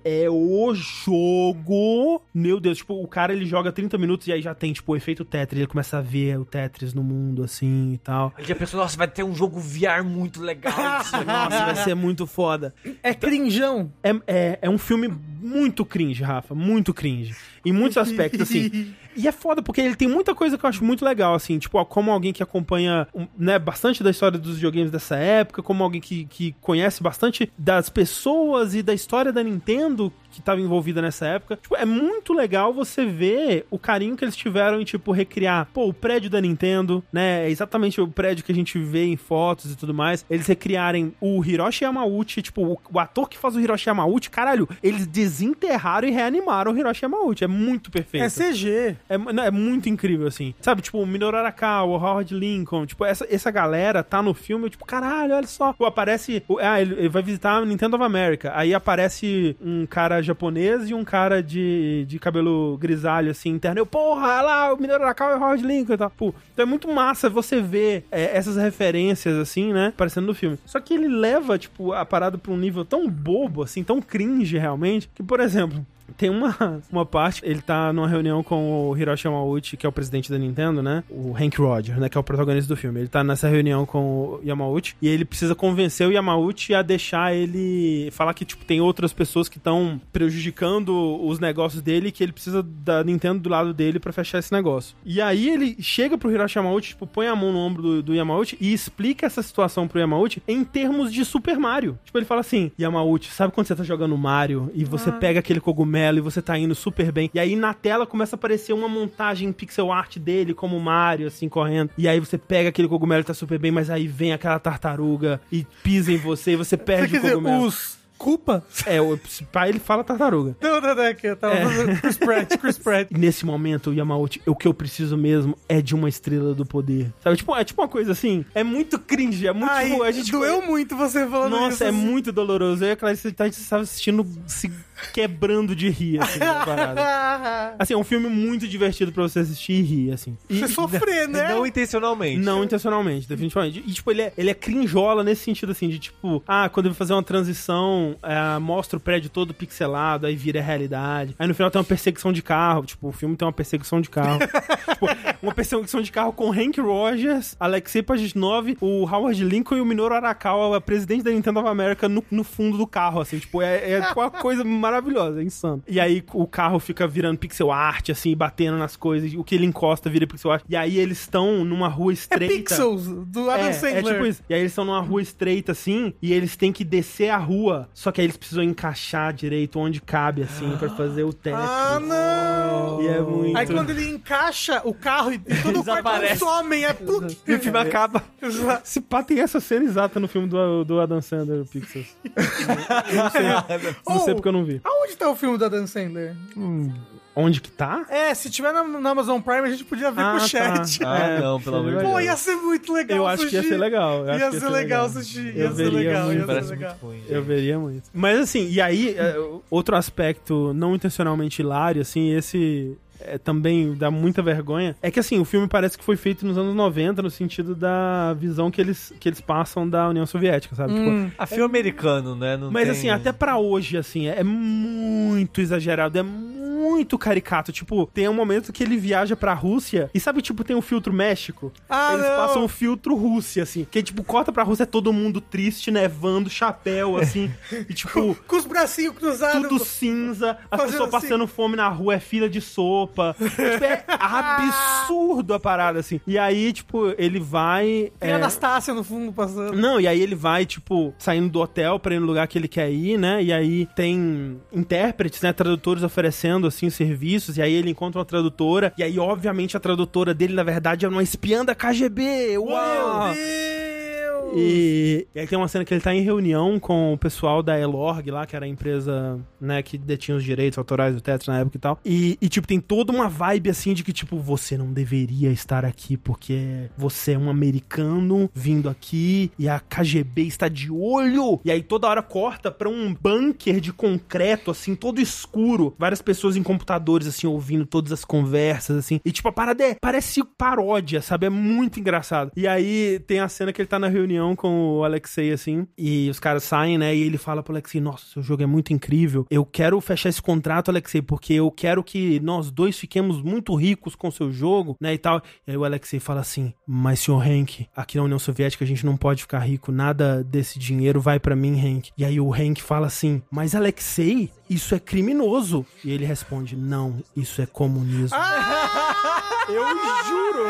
É o jogo. Meu Deus, tipo, o cara ele joga 30 minutos e aí já tem, tipo, o efeito Tetris. Ele começa a ver o Tetris no mundo, assim e tal. Aí a pessoa, nossa, vai ter um jogo VR muito legal. [laughs] Nossa, vai ser muito foda. É crinjão. É, é, é um filme muito cringe, Rafa. Muito cringe. Em muitos aspectos, assim. [laughs] E é foda, porque ele tem muita coisa que eu acho muito legal, assim. Tipo, ó, como alguém que acompanha né, bastante da história dos videogames dessa época, como alguém que, que conhece bastante das pessoas e da história da Nintendo que estava envolvida nessa época. Tipo, é muito legal você ver o carinho que eles tiveram em, tipo, recriar, pô, o prédio da Nintendo, né? É exatamente o prédio que a gente vê em fotos e tudo mais. Eles recriarem o Hiroshi Yamauchi, tipo, o, ator que faz o Hiroshi Yamauchi, caralho, eles desenterraram e reanimaram o Hiroshi Yamauchi. É muito perfeito. É CG. É, não, é muito incrível, assim. Sabe, tipo, o Minoru Arakawa, o Howard Lincoln, tipo, essa, essa galera tá no filme, tipo, caralho, olha só. Pô, aparece. Ah, ele, ele vai visitar a Nintendo of America. Aí aparece um cara japonês e um cara de, de cabelo grisalho, assim, interno. Eu, porra, lá, o Minoru Arakawa e o Howard Lincoln e tal. Pô, então é muito massa você ver é, essas referências, assim, né, aparecendo no filme. Só que ele leva, tipo, a parada pra um nível tão bobo, assim, tão cringe, realmente, que, por exemplo, tem uma, uma parte, ele tá numa reunião com o Hiroshi Yamauchi, que é o presidente da Nintendo, né? O Hank Roger, né? Que é o protagonista do filme. Ele tá nessa reunião com o Yamauchi e ele precisa convencer o Yamauchi a deixar ele falar que, tipo, tem outras pessoas que estão prejudicando os negócios dele e que ele precisa da Nintendo do lado dele pra fechar esse negócio. E aí ele chega pro Hiroshi Yamauchi, tipo, põe a mão no ombro do, do Yamauchi e explica essa situação pro Yamauchi em termos de Super Mario. Tipo, ele fala assim, Yamauchi, sabe quando você tá jogando Mario e você pega aquele cogumelo e você tá indo super bem. E aí na tela começa a aparecer uma montagem pixel art dele, como o Mario, assim, correndo. E aí você pega aquele cogumelo e tá super bem, mas aí vem aquela tartaruga e pisa em você e você perde o dizer, cogumelo. os Culpa? É, o pai ele fala tartaruga. Não, não, não, é eu tava É. fazendo Chris Pratt, Chris Pratt. E [laughs] nesse momento, o Yamauchi, o que eu preciso mesmo é de uma estrela do poder. Sabe? Tipo, é tipo uma coisa assim. É muito cringe, é muito. Ai, tipo, a gente doeu muito você falando isso. Nossa, é assim. muito doloroso. Eu e a Clarice a gente estava assistindo se quebrando de rir, assim, na [laughs] parada. Assim, é um filme muito divertido pra você assistir e rir, assim. E- Você sofrer, [laughs] né? Não intencionalmente. Não intencionalmente, definitivamente. E, tipo, ele é, ele é crinjola nesse sentido, assim, de tipo, ah, quando ele vai fazer uma transição, é, mostra o prédio todo pixelado, aí vira realidade. Aí no final tem uma perseguição de carro, tipo, o filme tem uma perseguição de carro. [laughs] tipo, uma perseguição de carro com Hank Rogers, Alexei Pajitnov, o Howard Lincoln e o Minoru Arakawa, presidente da Nintendo of America, no, no fundo do carro, assim, tipo, é, é uma coisa maravilhosa, é insano. E aí o carro fica virando pixel art, assim, batendo nas coisas, o que ele encosta vira pixel art. E aí eles estão numa rua É estreita. Pixels, do Adam É, Sandler. é tipo isso. E aí eles estão numa rua estreita, assim, e eles têm que descer a rua. Só que aí eles precisam encaixar direito onde cabe, assim, pra fazer o teste. Ah, não! E é muito... Aí quando ele encaixa o carro e, todo o quarto somem, é... Puc. E o filme acaba. Se pá, tem essa cena exata no filme do, do Adam Sandler, Pixels. [laughs] não sei, não sei Oh. porque eu não vi. Aonde tá o filme do Adam Sandler? Onde que tá? É, se tiver na, na Amazon Prime, a gente podia ver Ah, com o chat. tá. Ah, É, não, pelo amor de Pô, Deus. ia ser muito legal Eu acho que ia ser legal. eu acho Ia que ser legal assistir, ia Eu ser veria legal, muito. ia ser Parece legal. muito ruim. Eu veria muito. Mas assim, e aí, é, outro aspecto não intencionalmente hilário, assim, esse é, também dá muita vergonha, é que assim, o filme parece que foi feito nos anos 90, no sentido da visão que eles, que eles passam da União Soviética, sabe? Tipo, Hum, A filme americano, né? Não mas tem- assim, até pra hoje, assim, é muito exagerado, é muito caricato. Tipo, tem um momento que ele viaja pra Rússia e sabe, tipo, tem o filtro México? Ah, Eles não. passam o filtro Rússia, assim. Que, tipo, corta pra Rússia, é todo mundo triste, nevando, chapéu, assim. [laughs] e, tipo, com os bracinhos cruzados. tudo cinza, as pessoas assim. passando fome na rua, é fila de sopa. [laughs] tipo, é absurdo a parada, assim. E aí, tipo, ele vai. Tem é, a Anastácia no fundo passando. não, e aí ele vai, tipo, saindo do hotel pra ir no lugar que ele quer ir, né? E aí tem intérpretes, né? Tradutores oferecendo, assim, serviços. E aí ele encontra uma tradutora. E aí, obviamente, a tradutora dele, na verdade, é uma espiã da KGB. Uau! Meu Deus! E, e aí tem uma cena que ele tá em reunião com o pessoal da Elorg lá, que era a empresa, né, que detinha os direitos autorais do Tetris na época e tal. E, e, tipo, tem toda uma vibe assim de que, tipo, você não deveria estar aqui porque você é um americano vindo aqui e a KGB está de olho. E aí toda hora corta pra um bunker de concreto, assim, todo escuro. Várias pessoas em computadores, assim, ouvindo todas as conversas, assim. E, tipo, a parada é, parece paródia, sabe? É muito engraçado. E aí tem a cena que ele tá na reunião com o Alexei, assim, e os caras saem, né? E ele fala pro Alexei: Nossa, seu jogo é muito incrível. Eu quero fechar esse contrato, Alexei, porque eu quero que nós dois fiquemos muito ricos com o seu jogo, né? E tal. E aí o Alexei fala assim: Mas, senhor Hank, aqui na União Soviética a gente não pode ficar rico, nada desse dinheiro vai pra mim, Hank. E aí o Hank fala assim: Mas, Alexei, isso é criminoso. E ele responde: Não, isso é comunismo. [laughs] Eu juro!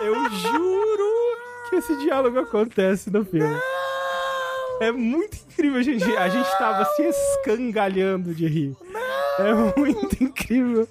Eu juro que esse diálogo acontece no filme. É muito incrível, gente. A gente tava se escangalhando de rir. É muito incrível.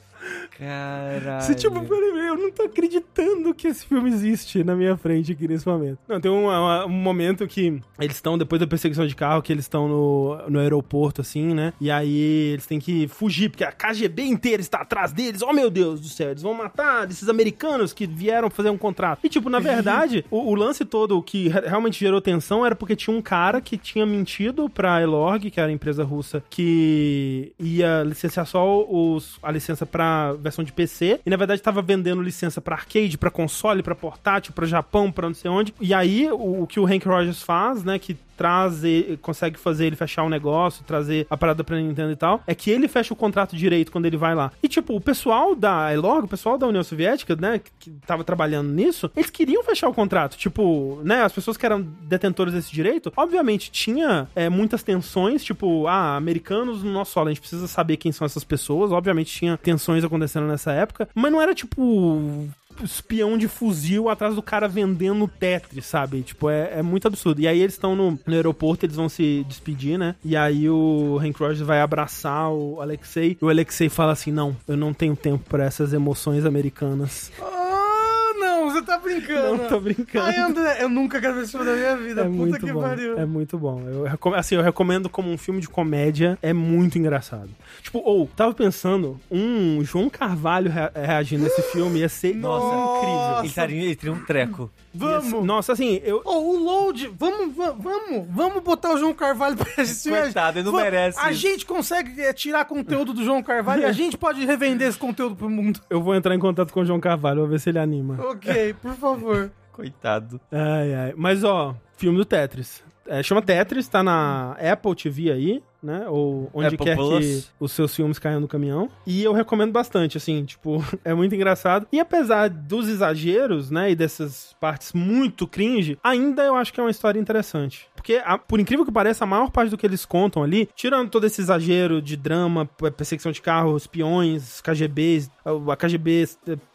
Caralho. Você, tipo, peraí, eu não tô acreditando que esse filme existe na minha frente aqui nesse momento. Não, tem um, um momento que eles estão, depois da perseguição de carro, que eles estão no, no aeroporto, assim, né? E aí eles têm que fugir, porque a KGB inteira está atrás deles. Oh, meu Deus do céu, eles vão matar esses americanos que vieram fazer um contrato. E, tipo, na [laughs] verdade, o, o lance todo que re- realmente gerou tensão era porque tinha um cara que tinha mentido pra Elorg, que era a empresa russa, que ia licenciar só os, a licença pra versão de PC, e na verdade tava vendendo licença pra arcade, pra console, pra portátil, pra Japão, pra não sei onde. E aí, o, o que o Hank Rogers faz, né, que traz, e- consegue fazer ele fechar um negócio, trazer a parada pra Nintendo e tal, é que ele fecha o contrato direito quando ele vai lá. E tipo, o pessoal da Elog, o pessoal da União Soviética, né, que, que tava trabalhando nisso, eles queriam fechar o contrato. Tipo, né, as pessoas que eram detentores desse direito, obviamente tinha é, muitas tensões, tipo, ah, americanos no nosso solo, a gente precisa saber quem são essas pessoas, obviamente tinha tensões acontecendo nessa época, mas não era tipo espião de fuzil atrás do cara vendendo Tetris, sabe? Tipo, é, é muito absurdo. E aí eles estão no, no aeroporto, eles vão se despedir, né? E aí o Hank Rogers vai abraçar o Alexei. E o Alexei fala assim: Não, eu não tenho tempo pra essas emoções americanas. Ah, tá brincando. Não tô brincando. Ai, André, eu nunca quero ver esse filme da minha vida. É Puta muito que bom. pariu. É muito bom. Eu, assim, eu recomendo como um filme de comédia. É muito engraçado. Tipo, ou, tava pensando, um João Carvalho rea- reagindo nesse filme ia ser Nossa. incrível. Ele, taria, ele teria um treco. Vamos! Nossa, assim, eu. Ô, o Load, vamos, va- vamos, vamos botar o João Carvalho pra assistir. Coitado, ele não Va- merece A isso. gente consegue é, tirar conteúdo do João Carvalho e a gente pode revender esse conteúdo pro mundo. Eu vou entrar em contato com o João Carvalho, vou ver se ele anima. Ok, por favor. [laughs] Coitado. Ai, ai. Mas, ó, filme do Tetris. É, chama Tetris, tá na Apple TV aí, né? Ou onde Apple quer Plus. que os seus filmes caiam no caminhão. E eu recomendo bastante, assim, tipo, [laughs] é muito engraçado. E apesar dos exageros, né, e dessas partes muito cringe, ainda eu acho que é uma história interessante. Porque, a- por incrível que pareça, a maior parte do que eles contam ali, tirando todo esse exagero de drama, perseguição de carro, espiões, KGBs, a KGB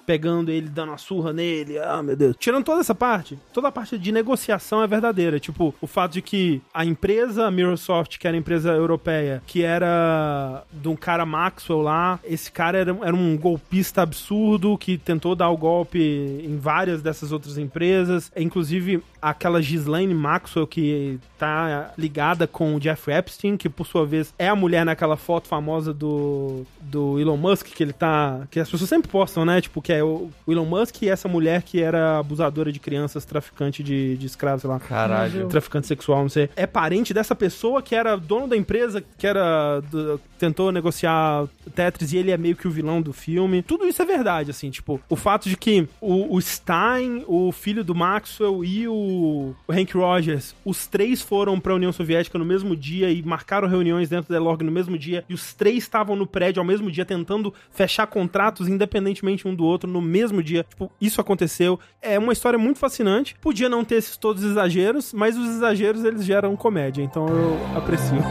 pegando ele, dando uma surra nele, ah, meu Deus. Tirando toda essa parte, toda a parte de negociação é verdadeira. Tipo, o fato de que a empresa Microsoft, que era a empresa europeia, que era de um cara Maxwell lá, esse cara era, era um golpista absurdo que tentou dar o golpe em várias dessas outras empresas. Inclusive, aquela Ghislaine Maxwell que tá ligada com o Jeff Epstein, que por sua vez é a mulher naquela foto famosa do, do Elon Musk, que ele tá. que as pessoas sempre postam, né? Tipo, que é o, o Elon Musk e essa mulher que era abusadora de crianças, traficante de, de escravos, sei lá. Caralho. Traficante sexual, não sei. É parente dessa pessoa que era dono da empresa, que era. do- tentou negociar Tetris e ele é meio que o vilão do filme. Tudo isso é verdade, assim, tipo, o fato de que o, o Stein, o filho do Maxwell e o, o Hank Rogers, os três foram pra União Soviética no mesmo dia e marcaram reuniões dentro da Log no mesmo dia, e os três estavam no prédio ao mesmo dia tentando fechar contratos independentemente um do outro no mesmo dia. Tipo, isso aconteceu. É uma história muito fascinante. Podia não ter esses todos os exageros, mas os exageros eles geram comédia, então eu aprecio.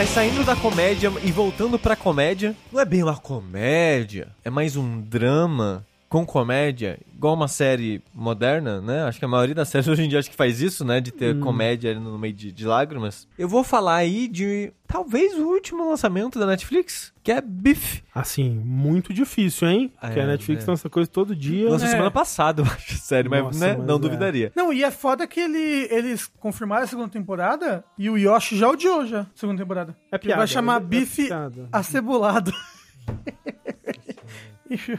Mas saindo da comédia e voltando pra comédia, não é bem uma comédia, é mais um drama com comédia, igual uma série moderna, né? Acho que a maioria das [laughs] séries hoje em dia acho que faz isso, né? De ter comédia ali no meio de, de lágrimas. Eu vou falar aí de talvez o último lançamento da Netflix, que é Beef. Assim, muito difícil, hein? Ah, Porque a é, Netflix é. lança coisa todo dia. Lançou É. semana passada, [laughs] eu acho, sério, mas, Nossa, né? mas não é. duvidaria. Não, e é foda que ele, eles confirmaram a segunda temporada e o Yoshi já odiou já a segunda temporada. É Ele piada. vai chamar é Bife piada. Acebolado. [laughs]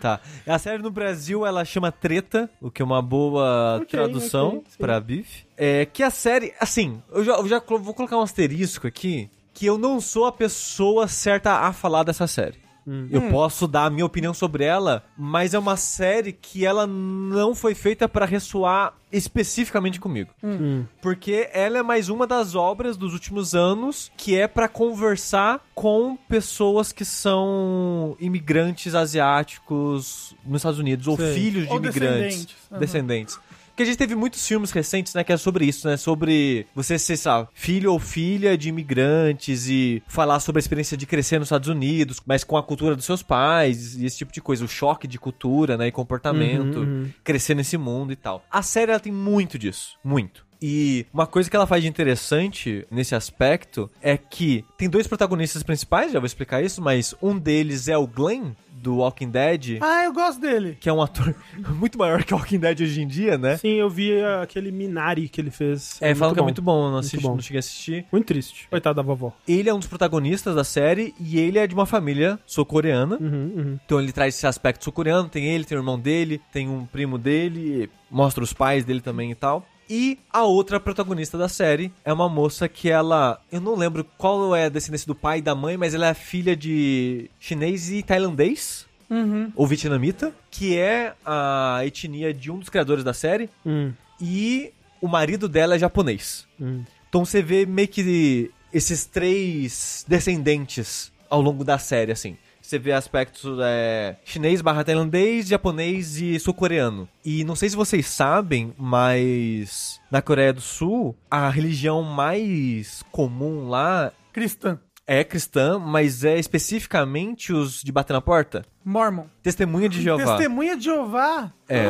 Tá. A série no Brasil, ela chama Treta, o que é uma boa Ok, tradução ok, sim. pra Beef. É que a série, assim, eu já, eu já vou colocar um asterisco aqui, que eu não sou a pessoa certa a falar dessa série. Eu posso dar a minha opinião sobre ela, mas é uma série que ela não foi feita pra ressoar especificamente comigo. Hum. Porque ela é mais uma das obras dos últimos anos que é pra conversar com pessoas que são imigrantes asiáticos nos Estados Unidos, ou filhos de Ou imigrantes. descendentes. Aham. Descendentes. Porque a gente teve muitos filmes recentes, né, que é sobre isso, né? Sobre você ser, sabe, filho ou filha de imigrantes e falar sobre a experiência de crescer nos Estados Unidos, mas com a cultura dos seus pais e esse tipo de coisa. O choque de cultura, né, e comportamento, Uhum, uhum. crescer nesse mundo e tal. A série, ela tem muito disso. Muito. E uma coisa que ela faz de interessante nesse aspecto é que tem dois protagonistas principais, já vou explicar isso, mas um deles é o Glenn, do Walking Dead, Ah, eu gosto dele. que é um ator [laughs] muito maior que o Walking Dead hoje em dia, né? Sim, eu vi aquele Minari que ele fez. É, falam que é muito bom, não, Muito assisti, bom. não cheguei a assistir. Muito triste. Coitado da vovó. Ele é um dos protagonistas da série e ele é de uma família sul-coreana. Uhum, uhum. Então ele traz esse aspecto sul-coreano, tem ele, tem o irmão dele, tem um primo dele, mostra os pais dele também e tal. E a outra protagonista da série é uma moça que ela. Eu não lembro qual é a descendência do pai e da mãe, mas ela é filha de chinês e tailandês. Uhum. Ou vietnamita, que é a etnia de um dos criadores da série. Hum, E o marido dela é japonês. hum. Então você vê meio que esses três descendentes ao longo da série, assim. Você vê aspectos é, chinês barra tailandês, japonês e sul-coreano. E não sei se vocês sabem, mas na Coreia do Sul, a religião mais comum lá Cristã. é cristã, mas é especificamente os de bater na porta. Mormon. Testemunha de Jeová. Testemunha de Jeová. É.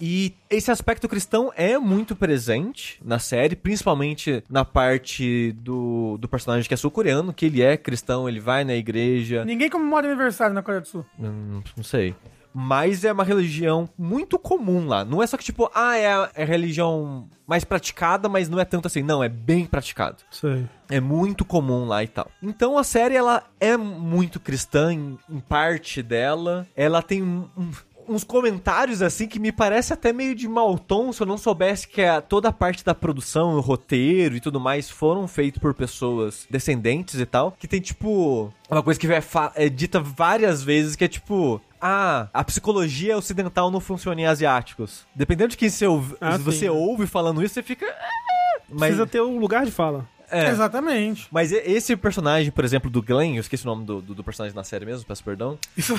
E esse aspecto cristão é muito presente na série, principalmente na parte do, do personagem que é sul-coreano, que ele é cristão, ele vai na igreja. Ninguém comemora aniversário na Coreia do Sul. Hum, não sei. Mas é uma religião muito comum lá. Não é só que, tipo, ah, é a, é a religião mais praticada, mas não é tanto assim. Não, é bem praticado. Sei. É muito comum lá e tal. Então a série, ela é muito cristã em, em parte dela. Ela tem um- um- uns comentários assim que me parece até meio de mau tom se eu não soubesse que a, toda a parte da produção, o roteiro e tudo mais foram feitos por pessoas descendentes e tal. Que tem tipo. Uma coisa que é, é dita várias vezes que é tipo. Ah, a psicologia ocidental não funciona em asiáticos. Dependendo de quem você ouve, Ah, você ouve falando isso, você fica. "Ah", Mas, Precisa ter um lugar de fala. É. Exatamente. Mas e- esse personagem, por exemplo, do Glenn, eu esqueci o nome do, do, do personagem na série mesmo, peço perdão. E só,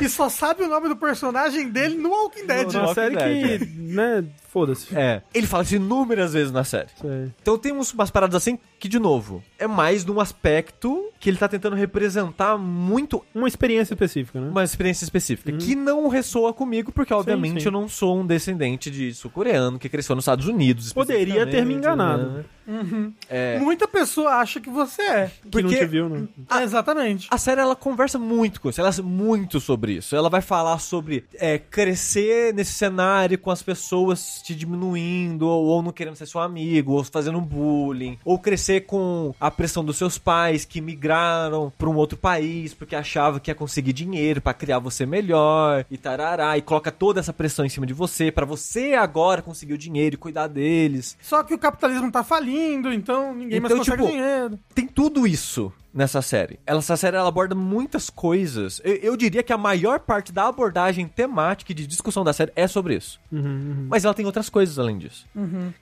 e só sabe o nome do personagem dele no Walking Dead. É uma Walking série Dead, que, né, foda-se. É. Ele fala isso inúmeras vezes na série. Sei. Então tem uns, umas paradas assim que, de novo, é mais de um aspecto que ele tá tentando representar muito Uma experiência específica, né? uma experiência específica, que não ressoa comigo, porque obviamente sim. eu não sou um descendente de sul-coreano que cresceu nos Estados Unidos. Poderia ter me enganado. né? É. Muita pessoa acha que você é. Que não Porque- te viu, né? Ah, exatamente. A série ela conversa muito com isso, ela muito sobre isso. Ela vai falar sobre é, crescer nesse cenário com as pessoas te diminuindo, ou, ou não querendo ser seu amigo, ou fazendo bullying, ou crescer com a pressão dos seus pais que migraram pra um outro país porque achava que ia conseguir dinheiro pra criar você melhor e tarará, e coloca toda essa pressão em cima de você pra você agora conseguir o dinheiro e cuidar deles. Só que o capitalismo tá falindo, então ninguém mais Então, consegue tipo, dinheiro. tem tudo isso nessa série. Ela- Essa série ela aborda muitas coisas. Eu, eu diria que a maior parte da abordagem temática e de discussão da série é sobre isso. Mas ela tem outras coisas além disso.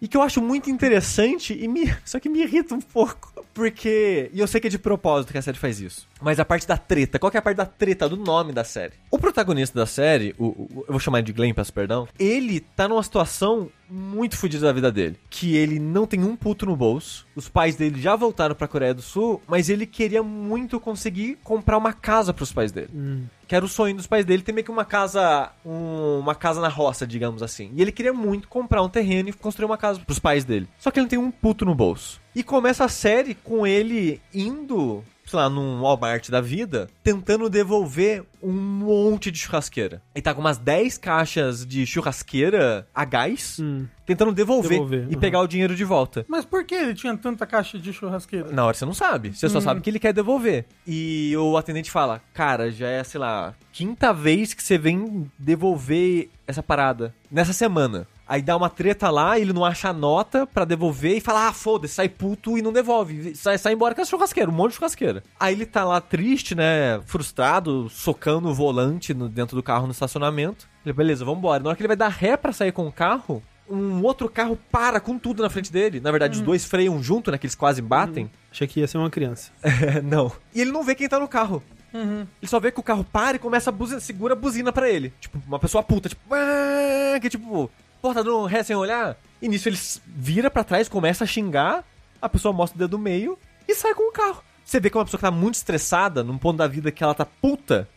E que eu acho muito interessante e me, [laughs] só que me irrita um pouco. Porque. E eu sei que é de propósito que a série faz isso. Mas a parte da treta. Qual que é a parte da treta do nome da série? O protagonista da série, o, o- eu vou chamar ele de Glenn, peço perdão. Ele tá numa situação muito fodida da vida dele. Que ele não tem um puto no bolso. Os pais dele já voltaram pra Coreia do Sul, mas ele queria muito conseguir comprar uma casa pros pais dele. Que era o sonho dos pais dele ter meio que uma casa. um- uma casa na roça, digamos assim. E ele queria muito comprar um terreno e construir uma casa pros pais dele. Só que ele não tem um puto no bolso. E começa a série com ele indo, sei lá, num Walmart da vida, tentando devolver um monte de churrasqueira. Ele tá com umas 10 caixas de churrasqueira a gás, Hum. tentando devolver, Devolver, e uhum. pegar o dinheiro de volta. Mas por que ele tinha tanta caixa de churrasqueira? Na hora você não sabe. Você só sabe que ele quer devolver. E o atendente fala: Cara, já é, sei lá, quinta vez que você vem devolver essa parada nessa semana. Aí dá uma treta lá, ele não acha a nota pra devolver e fala: Ah, foda-se, sai puto e não devolve. Sai, sai embora com essa churrasqueira, um monte de churrasqueira. Aí ele tá lá triste, né? Frustrado, socando o volante no- dentro do carro no estacionamento. Ele, beleza, vambora. Na hora que ele vai dar ré pra sair com o carro, um outro carro para com tudo na frente dele. Na verdade, os dois freiam junto, né? Que eles quase batem. Achei que ia ser uma criança. [laughs] É, não. E ele não vê quem tá no carro. Ele só vê que o carro para e começa a buzina, segura a buzina pra ele. Tipo, uma pessoa puta, tipo, "Ah", que tipo, porra, dando um ré sem olhar. E nisso ele vira pra trás, começa a xingar, a pessoa mostra o dedo do meio e sai com o carro. Você vê que é uma pessoa que tá muito estressada, num ponto da vida que ela tá puta.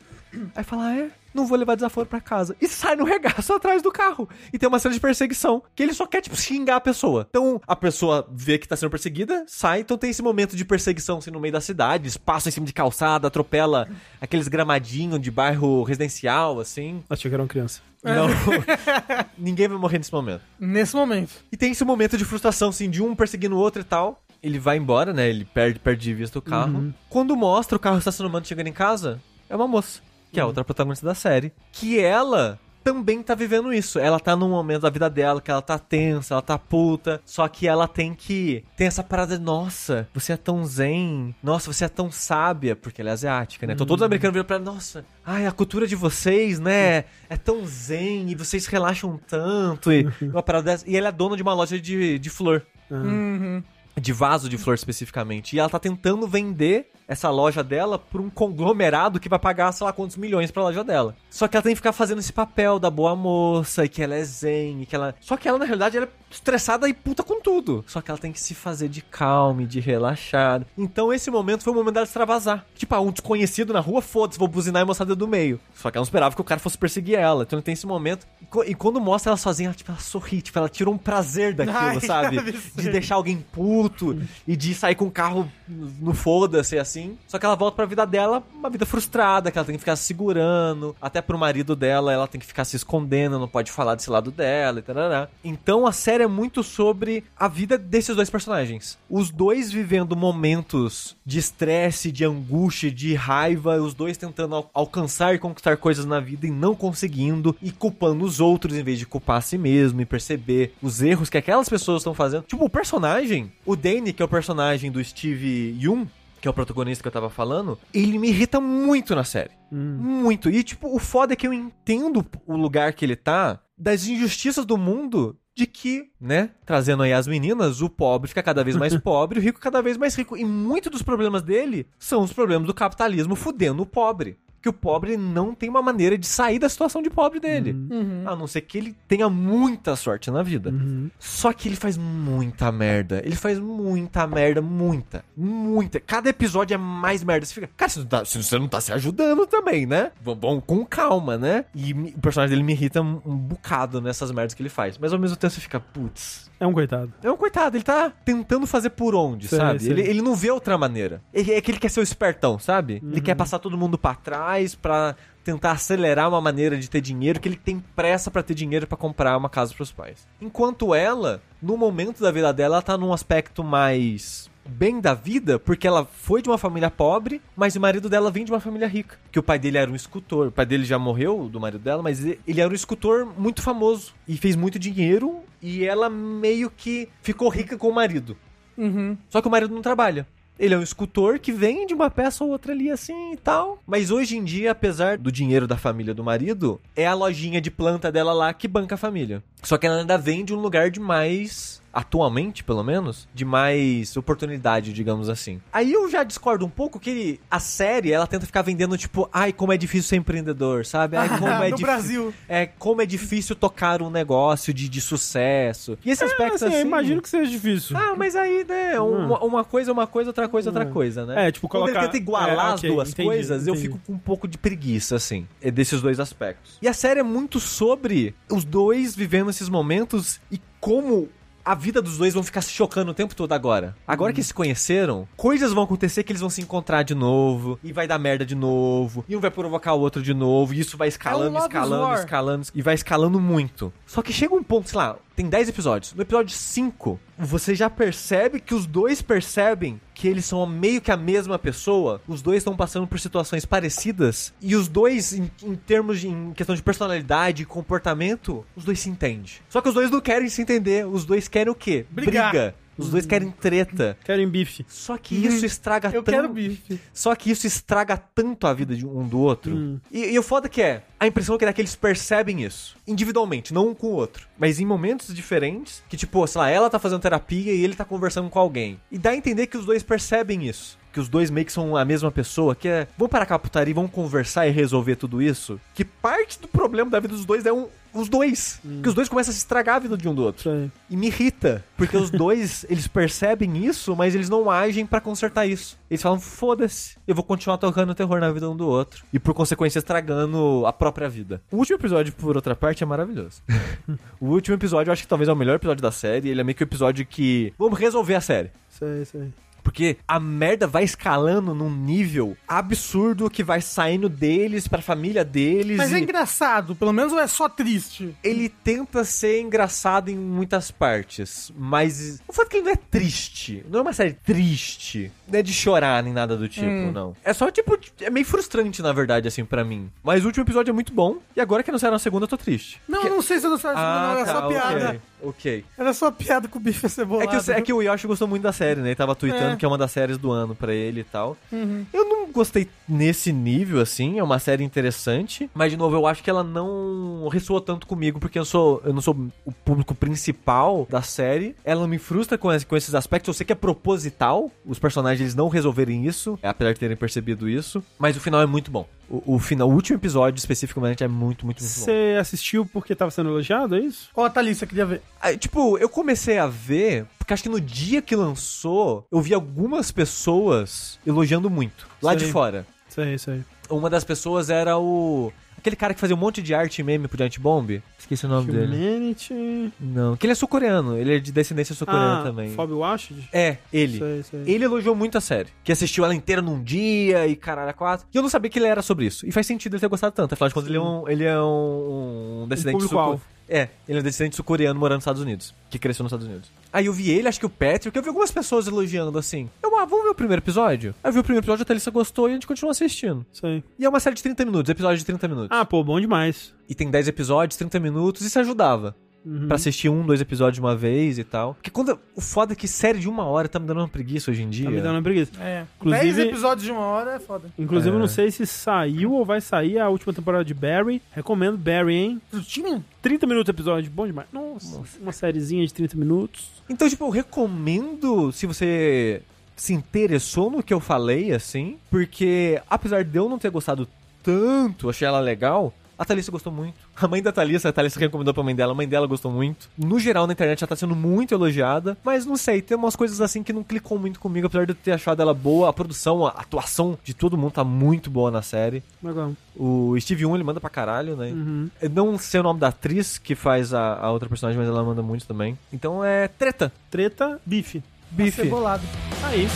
Aí fala, ah, é, não vou levar desaforo pra casa. E sai no regaço [laughs] atrás do carro. E tem uma cena de perseguição, que ele só quer, tipo, xingar a pessoa. Então, a pessoa vê que tá sendo perseguida, sai, então tem esse momento de perseguição, assim, no meio da cidade, eles passam em cima de calçada, atropela aqueles gramadinhos de bairro residencial, assim. Achei que era uma criança. Não. [laughs] Ninguém vai morrer nesse momento. Nesse momento. E tem esse momento de frustração, assim, de um perseguindo o outro e tal. Ele vai embora, né? Ele perde, perde de vista o carro. Quando mostra o carro estacionando chegando em casa, é uma moça, que é a outra protagonista da série, que ela também tá vivendo isso. Ela tá num momento da vida dela que ela tá tensa, ela tá puta, só que ela tem que tem essa parada, de, nossa, você é tão zen, nossa, você é tão sábia, porque ela é asiática, né? Então todos os americanos viram pra ela, nossa, ai, a cultura de vocês, né, é tão zen e vocês relaxam tanto e [laughs] uma parada dessa. E ela é dona de uma loja de, de flor. Uhum. De vaso de flor especificamente. E ela tá tentando vender essa loja dela pra um conglomerado que vai pagar, sei lá, quantos milhões pra loja dela. Só que ela tem que ficar fazendo esse papel da boa moça e que ela é zen e que ela. Só que ela, na realidade, ela é estressada e puta com tudo. Só que ela tem que se fazer de calma e de relaxada. Então esse momento foi o momento dela extravasar. Tipo, ah, um desconhecido na rua, foda-se, vou buzinar e mostrar dedo do meio. Só que ela não esperava que o cara fosse perseguir ela. Então tem esse momento. E, quando mostra ela sozinha, ela, tipo, ela sorri, tipo, ela tira um prazer daquilo, Ai, [laughs] sabe? De deixar alguém puto e de sair com o carro no foda-se assim. Só que ela volta pra vida dela, uma vida frustrada, que ela tem que ficar se segurando. Até pro marido dela, ela tem que ficar se escondendo, não pode falar desse lado dela e tal. Então a série é muito sobre a vida desses dois personagens. Os dois vivendo momentos de estresse, de angústia, de raiva, os dois tentando al- alcançar e conquistar coisas na vida e não conseguindo, e culpando os outros em vez de culpar a si mesmo e perceber os erros que aquelas pessoas estão fazendo. Tipo, o personagem, o Danny, que é o personagem do Steve Young, que é o protagonista que eu tava falando, ele me irrita muito na série. Muito. E, tipo, o foda é que eu entendo o lugar que ele tá das injustiças do mundo de que, né, trazendo aí as meninas, o pobre fica cada vez mais [laughs] pobre, o rico cada vez mais rico. E muitos dos problemas dele são os problemas do capitalismo fudendo o pobre. Que o pobre não tem uma maneira de sair da situação de pobre dele. A não ser que ele tenha muita sorte na vida. Só que ele faz muita merda. Ele faz muita merda, muita. Muita. Cada episódio é mais merda. Você fica, cara, você não tá, você não tá se ajudando também, né? Vamos vamos com calma, né? E o personagem dele me irrita um, um bocado nessas merdas que ele faz. Mas ao mesmo tempo você fica, putz. É um coitado. É um coitado, ele tá tentando fazer por onde, Sei, sabe? sei. Ele, ele não vê outra maneira. É que ele quer ser o espertão, sabe? Ele quer passar todo mundo pra trás pra tentar acelerar uma maneira de ter dinheiro, que ele tem pressa pra ter dinheiro pra comprar uma casa pros pais. Enquanto ela, no momento da vida dela, ela tá num aspecto mais bem da vida, porque ela foi de uma família pobre, mas o marido dela vem de uma família rica. Que o pai dele era um escultor. O pai dele já morreu, do marido dela, mas ele ele era um escultor muito famoso e fez muito dinheiro e ela meio que ficou rica com o marido. Uhum. Só que o marido não trabalha. Ele é um escultor que vende uma peça ou outra ali assim e tal. Mas hoje em dia, apesar do dinheiro da família do marido, é a lojinha de planta dela lá que banca a família. Só que ela ainda vende um lugar de mais. Atualmente, pelo menos, de mais oportunidade, digamos assim. Aí eu já discordo um pouco que ele- a série, ela tenta ficar vendendo, tipo, ai, como é difícil ser empreendedor, sabe? Ai, [laughs] como é No Brasil. É, como é difícil tocar um negócio de, de sucesso. E esse aspecto assim, assim. eu imagino que seja difícil. Ah, mas aí, né, uma, uma coisa é uma coisa, outra coisa é outra coisa, né? É, tipo, Quando colocar- ele tenta igualar é, as ok, duas entendi, coisas, eu entendi. fico com um pouco de preguiça, assim, é desses dois aspectos. E a série é muito sobre os dois vivendo esses momentos e como a vida dos dois vão ficar se chocando o tempo todo agora. Agora que eles se conheceram, coisas vão acontecer que eles vão se encontrar de novo, e vai dar merda de novo, e um vai provocar o outro de novo, e isso vai escalando, Love's escalando, War. escalando, e vai escalando muito. Só que chega um ponto, sei lá, tem 10 episódios. No episódio 5, você já percebe que os dois percebem que eles são meio que a mesma pessoa. Os dois estão passando por situações parecidas. E os dois, em, em termos de em questão de personalidade e comportamento, os dois se entendem. Só que os dois não querem se entender. Os dois querem o quê? Brigar. Briga. Os dois querem treta. Querem bife. Só que isso estraga Eu tanto. quero bife. Só que isso estraga tanto a vida de um do outro. E, e o foda que é, a impressão que dá que eles percebem isso. Individualmente, não um com o outro. Mas em momentos diferentes, que tipo, sei lá, ela tá fazendo terapia e ele tá conversando com alguém. E dá a entender que os dois percebem isso. Que os dois meio que são a mesma pessoa, que é, vamos parar com a putaria e vamos conversar e resolver tudo isso. Que parte do problema da vida dos dois é um, os dois. Que os dois começam a se estragar a vida de um do outro. Aí. E me irrita, porque os dois, [laughs] eles percebem isso, mas eles não agem pra consertar isso. Eles falam, foda-se, eu vou continuar tocando terror na vida um do outro. E por consequência estragando a própria vida. O último episódio, por outra parte, é maravilhoso. [laughs] o último episódio, eu acho que talvez é o melhor episódio da série. Ele é meio que o episódio que... Vamos resolver a série. Isso aí. Porque a merda vai escalando num nível absurdo que vai saindo deles pra família deles. Mas é engraçado, pelo menos ou é só triste? ele tenta ser engraçado em muitas partes, mas o fato é que ele não é triste, não é uma série triste, não é de chorar nem nada do tipo, Hum. não. É só tipo, é meio frustrante na verdade assim pra mim. Mas o último episódio é muito bom e agora que anunciaram a segunda eu tô triste. Não, Que- não sei se eu não sei, não, era só piada. ok, ok. Era só piada com o bife É cebolado. que, o- é que o Yoshi gostou muito da série, né? Ele tava tweetando É. que é uma das séries do ano pra ele e tal. Uhum. Eu não, gostei nesse nível, assim. É uma série interessante. Mas, de novo, eu acho que ela não ressoa tanto comigo, porque eu sou. Eu não sou o público principal da série. Ela me frustra com, com esses aspectos. Eu sei que é proposital os personagens eles não resolverem isso, apesar de terem percebido isso. Mas o final é muito bom. O, o final, o último episódio especificamente é muito, muito, muito bom. Você assistiu porque tava sendo elogiado, é isso? Ó, a Thalissa queria ver. Aí, tipo, eu comecei a ver, porque acho que no dia que lançou, eu vi algumas pessoas elogiando muito. Lá Sei. de fora. Isso aí, isso aí. Uma das pessoas era o. Aquele cara que fazia um monte de arte e meme pro Giant Bomb. Esqueci o nome dele. Humanity... Não. Que ele é sul-coreano. Ele é de descendência sul-coreana Ah, também. Fob Washington? É, ele. Isso aí. Ele elogiou muito a série. Que assistiu ela inteira num dia e caralho, quatro. E eu não sabia que ele era sobre isso. E faz sentido ele ter gostado tanto. Afinal de contas, ele é um, ele é um, um descendente público-alvo. sul É, ele é um descendente sul-coreano morando nos Estados Unidos. Que cresceu nos Estados Unidos. Aí eu vi ele, acho que o Patrick, eu vi algumas pessoas elogiando assim. Eu, ah, vamos ver o primeiro episódio? Aí eu vi o primeiro episódio, a Thalissa gostou e a gente continuou assistindo. Isso aí. E é uma série de 30 minutos, episódio de 30 minutos. Ah, pô, bom demais. E tem 10 episódios, 30 minutos, isso ajudava. Uhum. Pra assistir um, dois episódios de uma vez e tal. Porque quando. O foda é que série de uma hora tá me dando uma preguiça hoje em dia. Tá me dando uma preguiça. É. Inclusive- 10 episódios de uma hora é foda. Inclusive, É. eu não sei se saiu ou vai sair a última temporada de Barry. Recomendo Barry, hein? Frutinho? 30 minutos episódio, bom demais. Nossa, uma sériezinha de 30 minutos. Então, tipo, eu recomendo se você se interessou no que eu falei, assim, porque apesar de eu não ter gostado tanto, achei ela legal. A Thalissa gostou muito. A mãe da Thalissa, a Thalissa recomendou pra mãe dela, a mãe dela gostou muito. No geral, na internet, ela tá sendo muito elogiada. Mas não sei, tem umas coisas assim que não clicou muito comigo, apesar de eu ter achado ela boa. A produção, a atuação de todo mundo tá muito boa na série. Legal. O Steve Young, ele manda pra caralho, né? Uhum. Eu não sei o nome da atriz que faz a, a outra personagem, mas ela manda muito também. Então é treta. Treta, bife. Bife. Cebolado. Aí.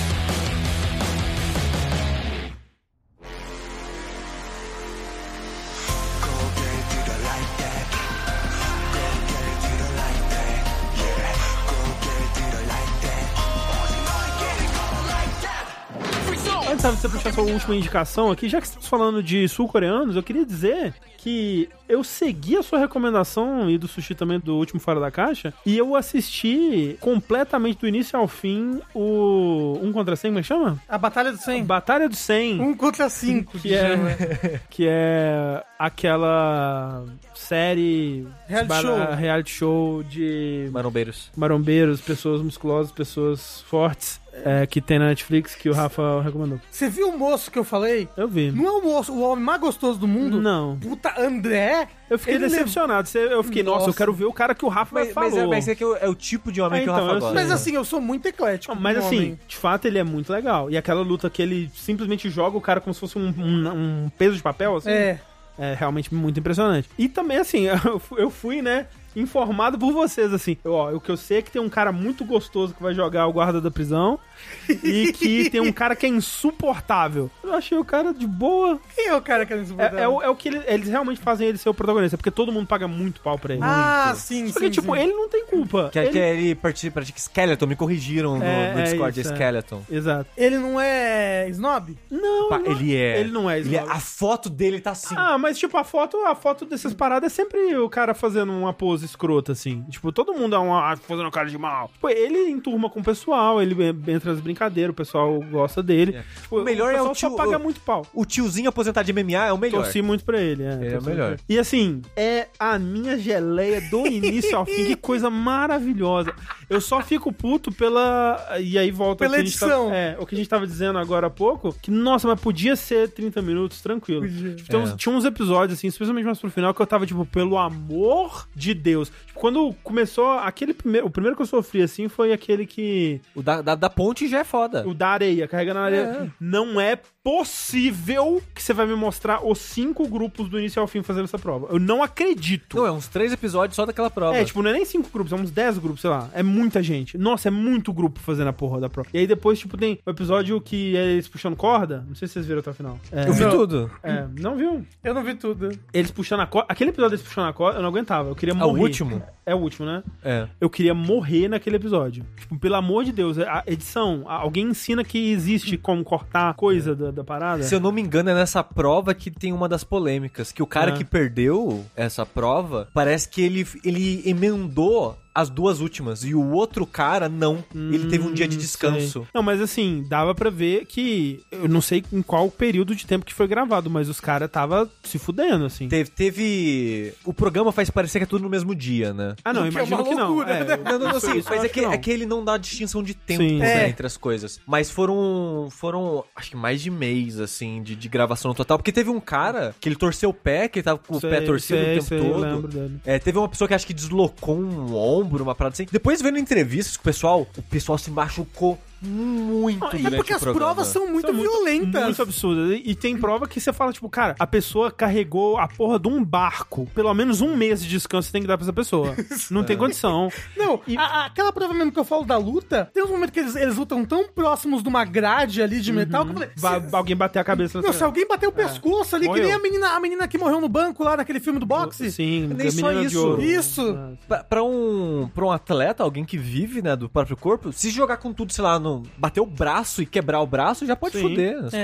Sua última indicação aqui, já que estamos falando de sul-coreanos, eu queria dizer que eu segui a sua recomendação e do sushi também do último Fora da Caixa e eu assisti completamente do início ao fim o Um contra 100, como é que chama? A Batalha do 100. Batalha do 100. Um contra cinco. que é, [laughs] que é aquela série Reality show. reality show de Marombeiros. marombeiros, pessoas musculosas, pessoas fortes é, que tem na Netflix que o Rafa recomendou. Você viu o moço que eu falei? Eu vi. Não é o moço, o homem mais gostoso do mundo? Não. Puta, André? Eu fiquei Ele decepcionado. Eu fiquei, nossa, eu Nossa. quero ver o cara que o Rafa Mas, mas, falou. é, mas é que é o tipo de homem É, que o então, Rafa eu gosta. Mas assim, eu sou muito eclético. Não, mas assim, homem. de fato ele é muito legal. E aquela luta que ele simplesmente joga o cara como se fosse um, um- um peso de papel, assim. É. É realmente muito impressionante. E também, assim, [laughs] eu eu fui, né, informado por vocês, assim. Ó, o que eu sei é que tem um cara muito gostoso que vai jogar o guarda da prisão [laughs] e que tem um cara que é insuportável. Eu achei o cara de boa. Quem é o cara que é insuportável? É, é o, é o que ele- eles realmente fazem ele ser o protagonista, porque todo mundo paga muito pau pra ele. Ah, sim, Só que, sim, tipo, sim. ele não tem culpa. Que, ele... que ele participa de Skeleton, me corrigiram no, É, no é Discord, isso, é é. Skeleton. Exato. Ele não é snob? Não, não- ele é. Ele não é Ele é- snob. A foto dele tá assim. Ah, mas tipo, a foto, a foto dessas paradas é sempre o cara fazendo uma pose escrota, assim. Tipo, todo mundo é uma, ah, fazendo cara de mal. Tipo, ele enturma com o pessoal, ele entra nas brincadeiras, o pessoal gosta dele. É. Tipo, O melhor é pessoal o só tio- paga o- muito pau. O tiozinho aposentado de MMA é o melhor. Torci muito pra ele, é. Ele é o melhor. E assim, é a minha geleia do [laughs] início ao fim, que coisa maravilhosa. Eu só fico puto pela. E aí volta Pela edição. é, o que a gente tava dizendo agora há pouco, que, nossa, mas podia ser 30 minutos, tranquilo. Tipo, tem uns- É. tinha uns episódios, assim, especialmente mais pro final, que eu tava, tipo, pelo amor de Deus. Tipo, quando começou, aquele primeiro. O primeiro que eu sofri, assim, foi aquele que. O da, da, da ponte já é foda. O da areia, carregando a areia. Não é possível que você vai me mostrar os cinco grupos do início ao fim fazendo essa prova. Eu não acredito. Não, é uns três episódios só daquela prova. É, tipo, não é nem cinco grupos, é uns dez grupos, sei lá. É muita gente. Nossa, é muito grupo fazendo a porra da prova. E aí depois, tipo, tem o episódio que é eles puxando corda. Não sei se vocês viram até o final. É, Eu vi Não. tudo. É, não viu? Eu não vi tudo. Eles puxando a corda. Aquele episódio deles puxando a corda, eu não aguentava. Eu queria É o morrer. último? É o último, né? É. Eu queria morrer naquele episódio. Tipo, pelo amor de Deus, a edição, alguém ensina que existe como cortar coisa da, da parada. Se eu não me engano, é nessa prova que tem uma das polêmicas. Que o cara Ah. que perdeu essa prova, parece que ele, ele emendou as duas últimas. E o outro cara, não. ele teve um dia de Hum, descanso. sei. Não, mas assim, dava pra ver que. Eu não sei em qual período de tempo que foi gravado, mas os caras tava se fudendo, assim. Teve, teve. O programa faz parecer que é tudo no mesmo dia, né? Ah, não, O que é imagino uma que não. loucura, É, né? Não, não, não, sim, mas é que, não. é que ele não dá distinção de tempo Sim, né, sim. entre as coisas. Mas foram, foram, acho que mais de mês, assim, de, de gravação no total. Porque teve um cara que ele torceu o pé, que ele tava com o Sei, pé torcido sei, o tempo sei, eu todo. lembro dele. É, teve uma pessoa que acho que deslocou um ombro, uma parada assim. Depois vendo entrevistas com o pessoal, o pessoal se machucou muito e É porque as programa. provas são muito São violentas. Muito absurdas. E, e tem prova que você fala, tipo, cara, a pessoa carregou a porra de um barco. Pelo menos um mês de descanso você tem que dar pra essa pessoa. [laughs] Não É. tem condição. Não, a- a- aquela prova mesmo que eu falo da luta, tem uns momentos que eles, eles lutam tão próximos de uma grade ali de metal que eu falei. Se- alguém bater a cabeça Não, se alguém bater o pescoço ali, que nem a menina, a menina que morreu no banco lá naquele filme do boxe. Sim, Nem só isso. Isso. Pra, pra um, pra um atleta, alguém que vive, né, do próprio corpo, se jogar com tudo, sei lá, no, bater o braço e quebrar o braço, já pode Sim. foder as coisas.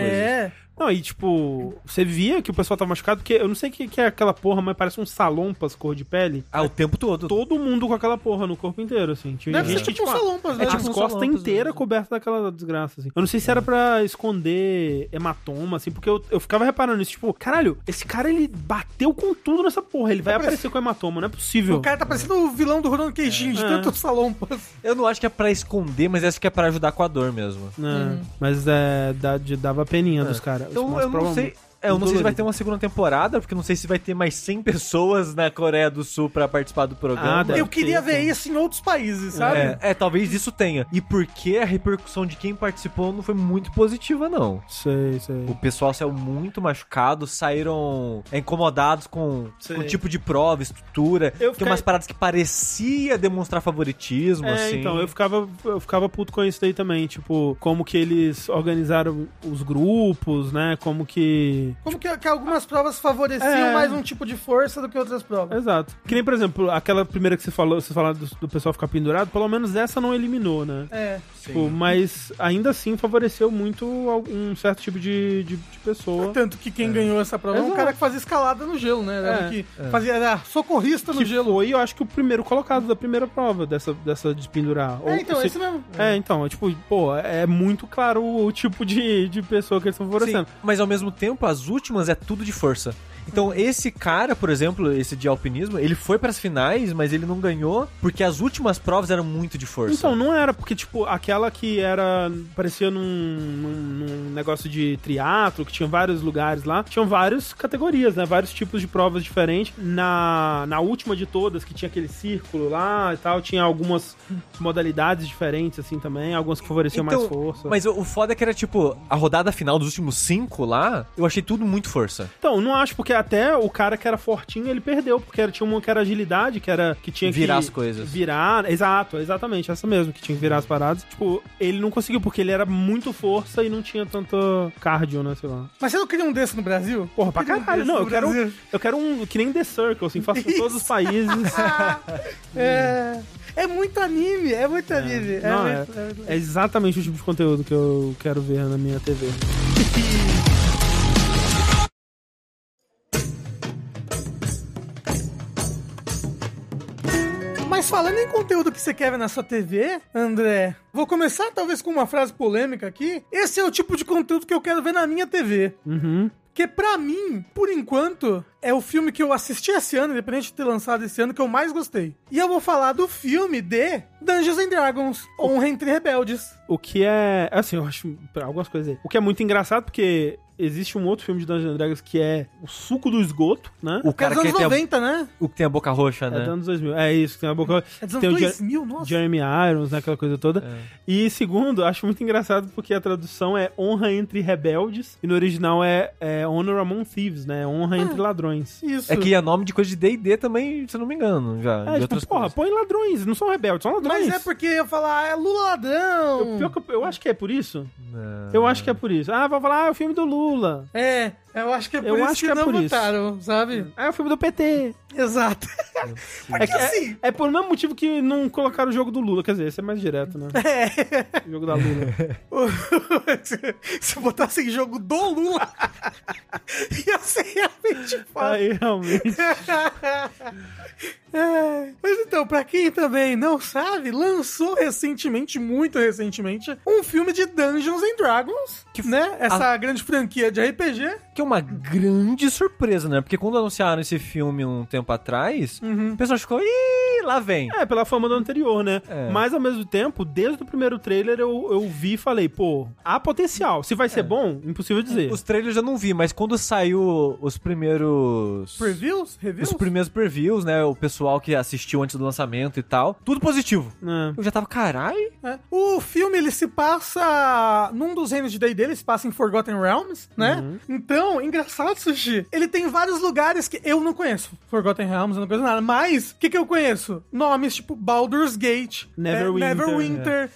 É. Não, e tipo, você via que o pessoal tava machucado, porque eu não sei o que, que é aquela porra, mas parece um salompas cor de pele. Ah, o tempo todo. Todo mundo com aquela porra no corpo inteiro, assim. Tinha Deve gente ser que, tipo um tipo, salompas, é, né? tipo, tipo costa inteira coberta daquela desgraça, assim. Eu não sei se era pra esconder hematoma, assim, porque eu, eu ficava reparando isso, tipo, caralho, esse cara, ele bateu com tudo nessa porra, ele vai Tá aparecer com hematoma, não é possível. O cara tá parecendo o vilão do Ronan Queijinho, de É. tantos salompas. Eu não acho que é pra esconder, mas acho que é pra ajudar com a dor mesmo. né? Mas é, de- dava peninha dos caras. Então eu não sei. É, eu não sei se vai ter uma segunda temporada, porque não sei se vai ter mais 100 pessoas na Coreia do Sul pra participar do programa. Ah, Eu queria ter, ver isso em outros países, sabe? É, é, talvez isso tenha. E porque a repercussão de quem participou não foi muito positiva, não. Sei, sei. O pessoal saiu muito machucado, saíram incomodados com, Sei. com o tipo de prova, estrutura. Eu Tem umas paradas que parecia demonstrar favoritismo, É, assim. então, eu ficava, eu ficava puto com isso daí também, tipo, como que eles organizaram os grupos, né, como que... Como que, que algumas provas favoreciam É. mais um tipo de força do que outras provas. Exato. Que nem, por exemplo, aquela primeira que você falou, você falaram do, do pessoal ficar pendurado, pelo menos essa não eliminou, né? É. Tipo, mas ainda assim favoreceu muito um certo tipo de, de, de pessoa. Tanto que quem ganhou essa prova é um cara que fazia escalada no gelo, né? Era É, que fazia era socorrista no Que gelo. foi, eu acho que o primeiro colocado da primeira prova dessa, dessa de pendurar. Ou É, então, se- esse mesmo. É, então, é tipo, pô, é muito claro o, o tipo de, de pessoa que eles estão Sim, favorecendo. mas ao mesmo tempo, as últimas é tudo de força. Então, esse cara, por exemplo, esse de alpinismo, ele foi pras finais, mas ele não ganhou porque as últimas provas eram muito de força. Então, não era, porque, tipo, aquela que era. parecia num, num- num negócio de triatlo, que tinha vários lugares lá, tinham várias categorias, né? Vários tipos de provas diferentes. Na, na última de todas, que tinha aquele círculo lá e tal, tinha algumas modalidades diferentes, assim, também, algumas que favoreciam mais força. Mas o, foda é que era tipo, a rodada final dos últimos cinco lá, eu achei tudo muito força. Então, não acho, porque até o cara que era fortinho, ele perdeu, porque era, tinha uma que era agilidade, que era que tinha Virar que as coisas. Virar, exato, exatamente, essa mesmo, que tinha que virar as paradas. Tipo, ele não conseguiu, porque ele era muito força e não tinha tanto cardio, né, sei lá. Mas você não queria um desse no Brasil? Porra, pra um caralho. desse Não, eu quero, Brasil. eu quero um, que nem The Circle, assim, faço com todos os países. [laughs] É. É muito anime, é muito anime. É, Não, é, é é exatamente o tipo de conteúdo que eu quero ver na minha TV. [laughs] Mas falando em conteúdo que você quer ver na sua TV, André, vou começar talvez com uma frase polêmica aqui. Esse é o tipo de conteúdo que eu quero ver na minha TV. Uhum. Que pra mim, por enquanto, é o filme que eu assisti esse ano, independente de ter lançado esse ano, que eu mais gostei. E eu vou falar do filme de Dungeons and Dragons, Honra Entre Rebeldes. O que é. Assim, eu acho. Algumas coisas aí. O que é muito engraçado, porque existe um outro filme de Dungeons and Dragons que é O Suco do Esgoto, né? O Que é cara dos que anos a, 90, né? o que tem a boca roxa, É né? dos anos 2000. É isso, que tem a boca. É dos tem anos o Jer- 2000, nossa. Jeremy Irons, né? Aquela coisa toda. É. E segundo, acho muito engraçado porque a tradução é Honra entre Rebeldes. E no original é, é Honor Among Thieves, né? Honra Ah. entre ladrões. Isso. É que é nome de coisa de D&D também, se eu não me engano, já. É, de tipo, porra, coisas. põe ladrões, não são rebeldes, são ladrões. Mas é porque eu ia falar, ah, é Lula ladrão. Eu, pior que eu, eu acho que é por isso. Não. Eu acho que é por isso. Ah, vai falar, ah, é o filme do Lula. É. Eu acho que é por Eu isso acho que, que é não isso. votaram, sabe? É o filme do PT. Exato. É, que assim- é, é por mesmo motivo que não colocaram o jogo do Lula. Quer dizer, esse é mais direto, né? [laughs] É. O jogo da Lula. [laughs] [laughs] se, se botasse em jogo do Lula, ia ser realmente foda. Aí, realmente. É, Mas então, pra quem também não sabe, lançou recentemente, muito recentemente, um filme de Dungeons and Dragons, Que né? Essa grande franquia de RPG. Que é uma grande surpresa, né? Porque quando anunciaram esse filme um tempo atrás, o pessoal ficou, ih, lá vem. É, pela fama do anterior, né? É. Mas ao mesmo tempo, desde o primeiro trailer eu, eu vi e falei, pô, há potencial. Se vai ser bom, impossível dizer. Os trailers eu não vi, mas quando saiu os primeiros. Previews? Reviews? Os primeiros previews, né? O pessoal que assistiu antes do lançamento e tal. Tudo positivo. É. Eu já tava, carai. É. O filme, ele se passa num dos reinos de D&D, ele se passa em Forgotten Realms, né? Então, engraçado, Sushi, ele tem vários lugares que eu não conheço. Forgotten Realms, eu não conheço nada. Mas, o que que eu conheço? Nomes tipo Baldur's Gate, Neverwinter, é, Neverwinter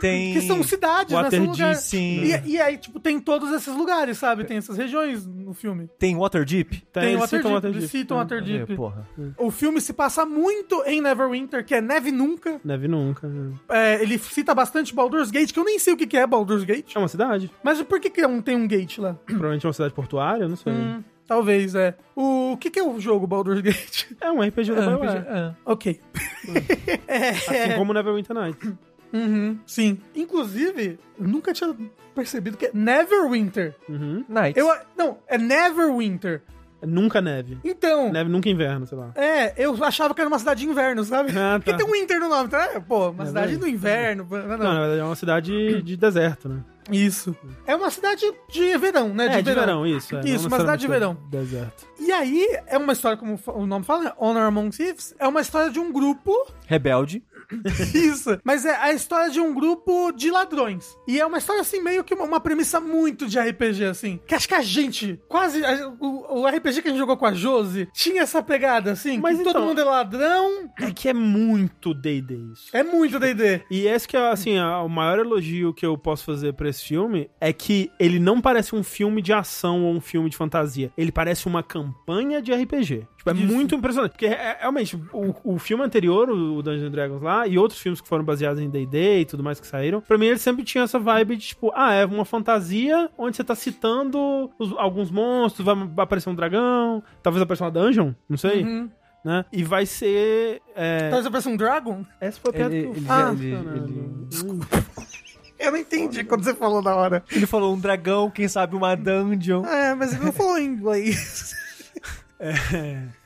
Tem. que são cidades, né? São Waterdeep, lugares. sim. E, e aí, tipo, tem todos esses lugares, sabe? Tem essas regiões no filme. Tem Waterdeep? Tem eles Waterdeep, Waterdeep. eles citam É. Waterdeep. É, porra. O filme se passa muito em Neverwinter, que é neve nunca. Neve nunca. né? É, ele cita bastante Baldur's Gate, que eu nem sei o que é Baldur's Gate. É uma cidade. Mas por que, que não tem um gate lá? Provavelmente é uma cidade portuária, não sei. Hum, talvez, é. O, o que, que é o jogo Baldur's Gate? [laughs] É um RPG da É, BioWare. é. ok. [laughs] é, Assim como Neverwinter Nights. uhum, sim. Inclusive, eu nunca tinha percebido que é Neverwinter. Uhum. Nights. Eu, não, é Neverwinter. É Nunca neve. Então, Neve nunca inverno, sei lá. é, eu achava que era uma cidade de inverno, sabe? Ah, Porque tá. tem um winter no nome, tá? Pô, uma É cidade do inverno. Não, não. Não, na verdade é uma cidade de deserto, né? Isso. É uma cidade de verão, né? é, de verão, isso. É, Isso, uma cidade de verão. Deserto. E aí, é uma história, como o nome fala, né? Honor Among Thieves, é uma história de um grupo Rebelde. [laughs] Isso. Mas é a história de um grupo de ladrões. E é uma história, assim, meio que uma, uma premissa muito de RPG, assim. Que acho que a gente, quase. a- o, o RPG que a gente jogou com a Josi tinha essa pegada, assim. Mas que todo então- mundo é ladrão. É que é muito D&D isso. É muito DD. E esse que é, assim, a- o maior elogio que eu posso fazer pra esse filme é que ele não parece um filme de ação ou um filme de fantasia. Ele parece uma campanha de RPG. Tipo, é Isso. muito impressionante. Porque, é- realmente, o, o filme anterior, o Dungeons and Dragons lá, e outros filmes que foram baseados em D&D e tudo mais que saíram, pra mim ele sempre tinha essa vibe de, tipo, ah, é uma fantasia onde você tá citando os- alguns monstros, vai, aparecer um dragão, talvez apareça uma dungeon, não sei, Uhum. né? E vai ser... É... Talvez apareça um Dragon? Essa foi a piada Ele, que eu ele, Ah, ele, ele- [laughs] Eu não entendi quando você falou na hora. ele falou um dragão, quem sabe uma dungeon. É, mas ele não falou em inglês. [laughs]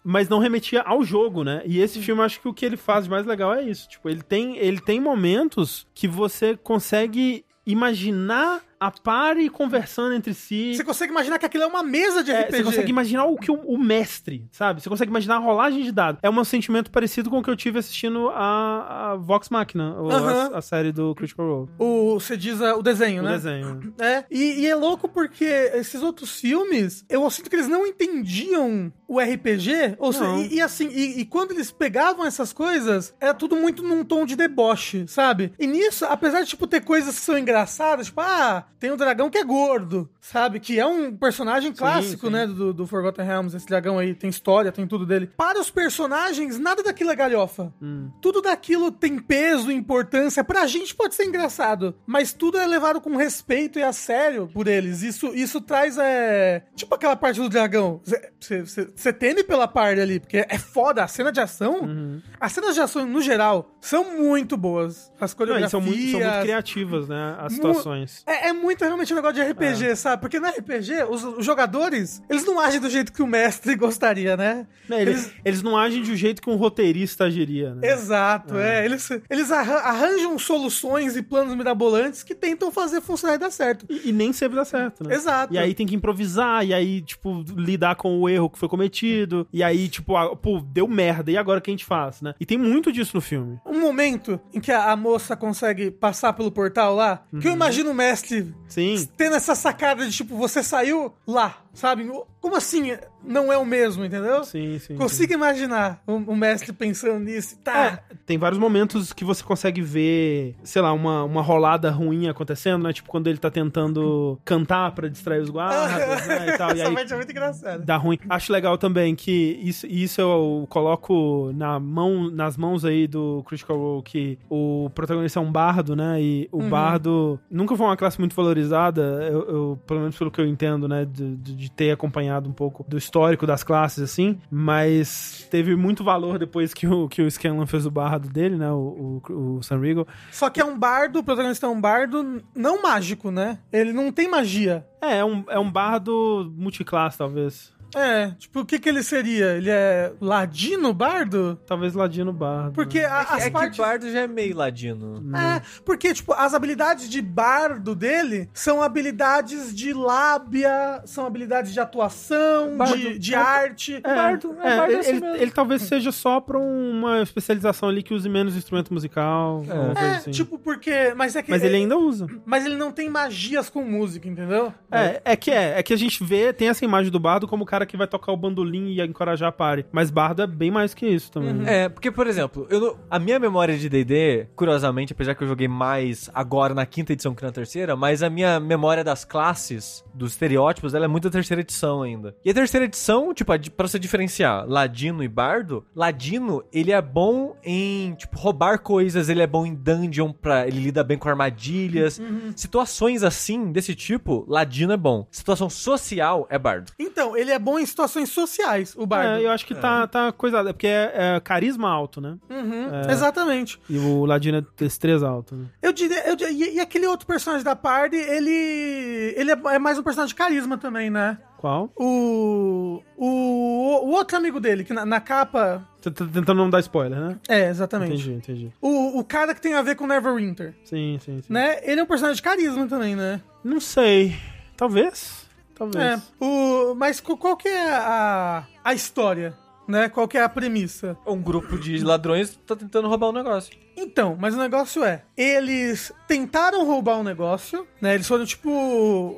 mas não remetia ao jogo, né? E esse filme, acho que o que ele faz de mais legal é isso. Tipo, ele tem, ele tem momentos que você consegue imaginar a pare conversando entre si. Você consegue imaginar que aquilo é uma mesa de É, RPG. você consegue imaginar o que o, o mestre, sabe? Você consegue imaginar a rolagem de dados. É um sentimento parecido com o que eu tive assistindo a, a Vox Machina, ou Aham. a, a série do Critical Role. O, você diz o desenho, O né? desenho. [clears throat] É, e, e é louco porque esses outros filmes, eu sinto que eles não entendiam o RPG, ou seja, e, e assim, e, e quando eles pegavam essas coisas, era tudo muito num tom de deboche, sabe? E nisso, apesar de, tipo, ter coisas que são engraçadas, tipo, ah, tem um dragão que é gordo, sabe? Que é um personagem clássico, sim. né, do, do Forgotten Realms, esse dragão aí, tem história, tem tudo dele. Para os personagens, nada daquilo é galhofa. Hum. Tudo daquilo tem peso, importância. Pra gente pode ser engraçado, mas tudo é levado com respeito e a sério por eles. Isso, isso traz, é. Tipo aquela parte do dragão. Você teme pela parte ali, porque é foda. A cena de ação. Uhum. As cenas de ação, no geral, são muito boas. As Não, coreografias. e são, muito, são muito criativas, né? As situações. É, é muito realmente um negócio de RPG, sabe? Porque no RPG, os, os jogadores, eles não agem do jeito que o mestre [laughs] gostaria, né? Né, eles, eles não agem um jeito que um roteirista agiria, né? Exato, é. Eles, eles arran- arranjam soluções e planos mirabolantes que tentam fazer funcionar e dar certo. E, e nem sempre dá certo, né? Exato. E aí tem que improvisar, e aí, tipo, lidar com o erro que foi cometido. E aí, tipo, ah, pô, deu merda, e agora o que a gente faz, né? E tem muito disso no filme. Um momento em que a, a moça consegue passar pelo portal lá, que eu imagino o mestre Sim. tendo essa sacada de tipo, você saiu lá, sabe? Como assim não é o mesmo, entendeu? Sim, sim. Consigo imaginar o, mestre pensando nisso. Tá. É, tem vários momentos que você consegue ver, sei lá, uma, uma rolada ruim acontecendo, né? Tipo quando ele tá tentando cantar pra distrair os guardas, [laughs] né? E, tal, e Essa aí parte é muito engraçada. dá ruim. Acho legal também que isso, isso eu coloco na mão, nas mãos aí do Critical Role que o protagonista é um bardo, né? E o bardo nunca foi uma classe muito valorizada, eu, eu- pelo menos pelo que eu entendo, né? De, de- de ter acompanhado um pouco do histórico das classes, assim. Mas teve muito valor depois que o, que o Scanlan fez o bardo dele, né? O, o, o Sam Riegel. Só que é um bardo, o protagonista é um bardo não mágico, né? Ele não tem magia. É, é um, é um bardo multiclasse, talvez. É, tipo, o que que ele seria? Ele é ladino bardo? Talvez Ladino Bardo. Porque a- as é que partes... Bardo já é meio ladino. É, porque, tipo, as habilidades de bardo dele são habilidades de lábia, são habilidades de atuação, Bardo de, de é- arte. É, Bardo- é é, bardo ele, assim ele- mesmo. ele talvez seja só pra uma especialização ali que use menos instrumento musical. É. É, assim. tipo, porque. Mas é que. Mas ele ainda usa. Mas ele não tem magias com música, entendeu? É, é que é. É que a gente vê, tem essa imagem do bardo como o cara que vai tocar o bandolim e encorajar a party. Mas bardo é bem mais que isso também. né? É, porque, por exemplo, eu não- a minha memória de D&D, curiosamente, apesar que eu joguei mais agora na quinta edição que na terceira, mas a minha memória das classes, dos estereótipos, ela é muito da terceira edição ainda. E a terceira edição, tipo, pra você diferenciar Ladino e Bardo, Ladino, ele é bom em, tipo, roubar coisas, ele é bom em dungeon, pra, ele lida bem com armadilhas. Situações assim, desse tipo, Ladino é bom. Situação social é Bardo. Então, ele é bom em situações sociais, o bardo. É, eu acho que tá, tá coisada. Porque é, é carisma alto, né? Uhum, É. Exatamente. E o Ladino é destreza alto, né? Eu diria. Eu diria- e, e aquele outro personagem da party, ele. Ele é, é mais um personagem de carisma também, né? Qual? O. O, o outro amigo dele, que na, na capa. Você tá tentando não dar spoiler, né? É, exatamente. Entendi, entendi. O, o cara que tem a ver com Neverwinter, Sim, sim, sim. né? Ele é um personagem de carisma também, né? Não sei. Talvez. Talvez. É. O, mas qual que é a, a história, né? Qual que é a premissa? Um grupo de ladrões tá tentando roubar um negócio. Então, mas o negócio é, eles tentaram roubar um negócio, né? Eles foram tipo,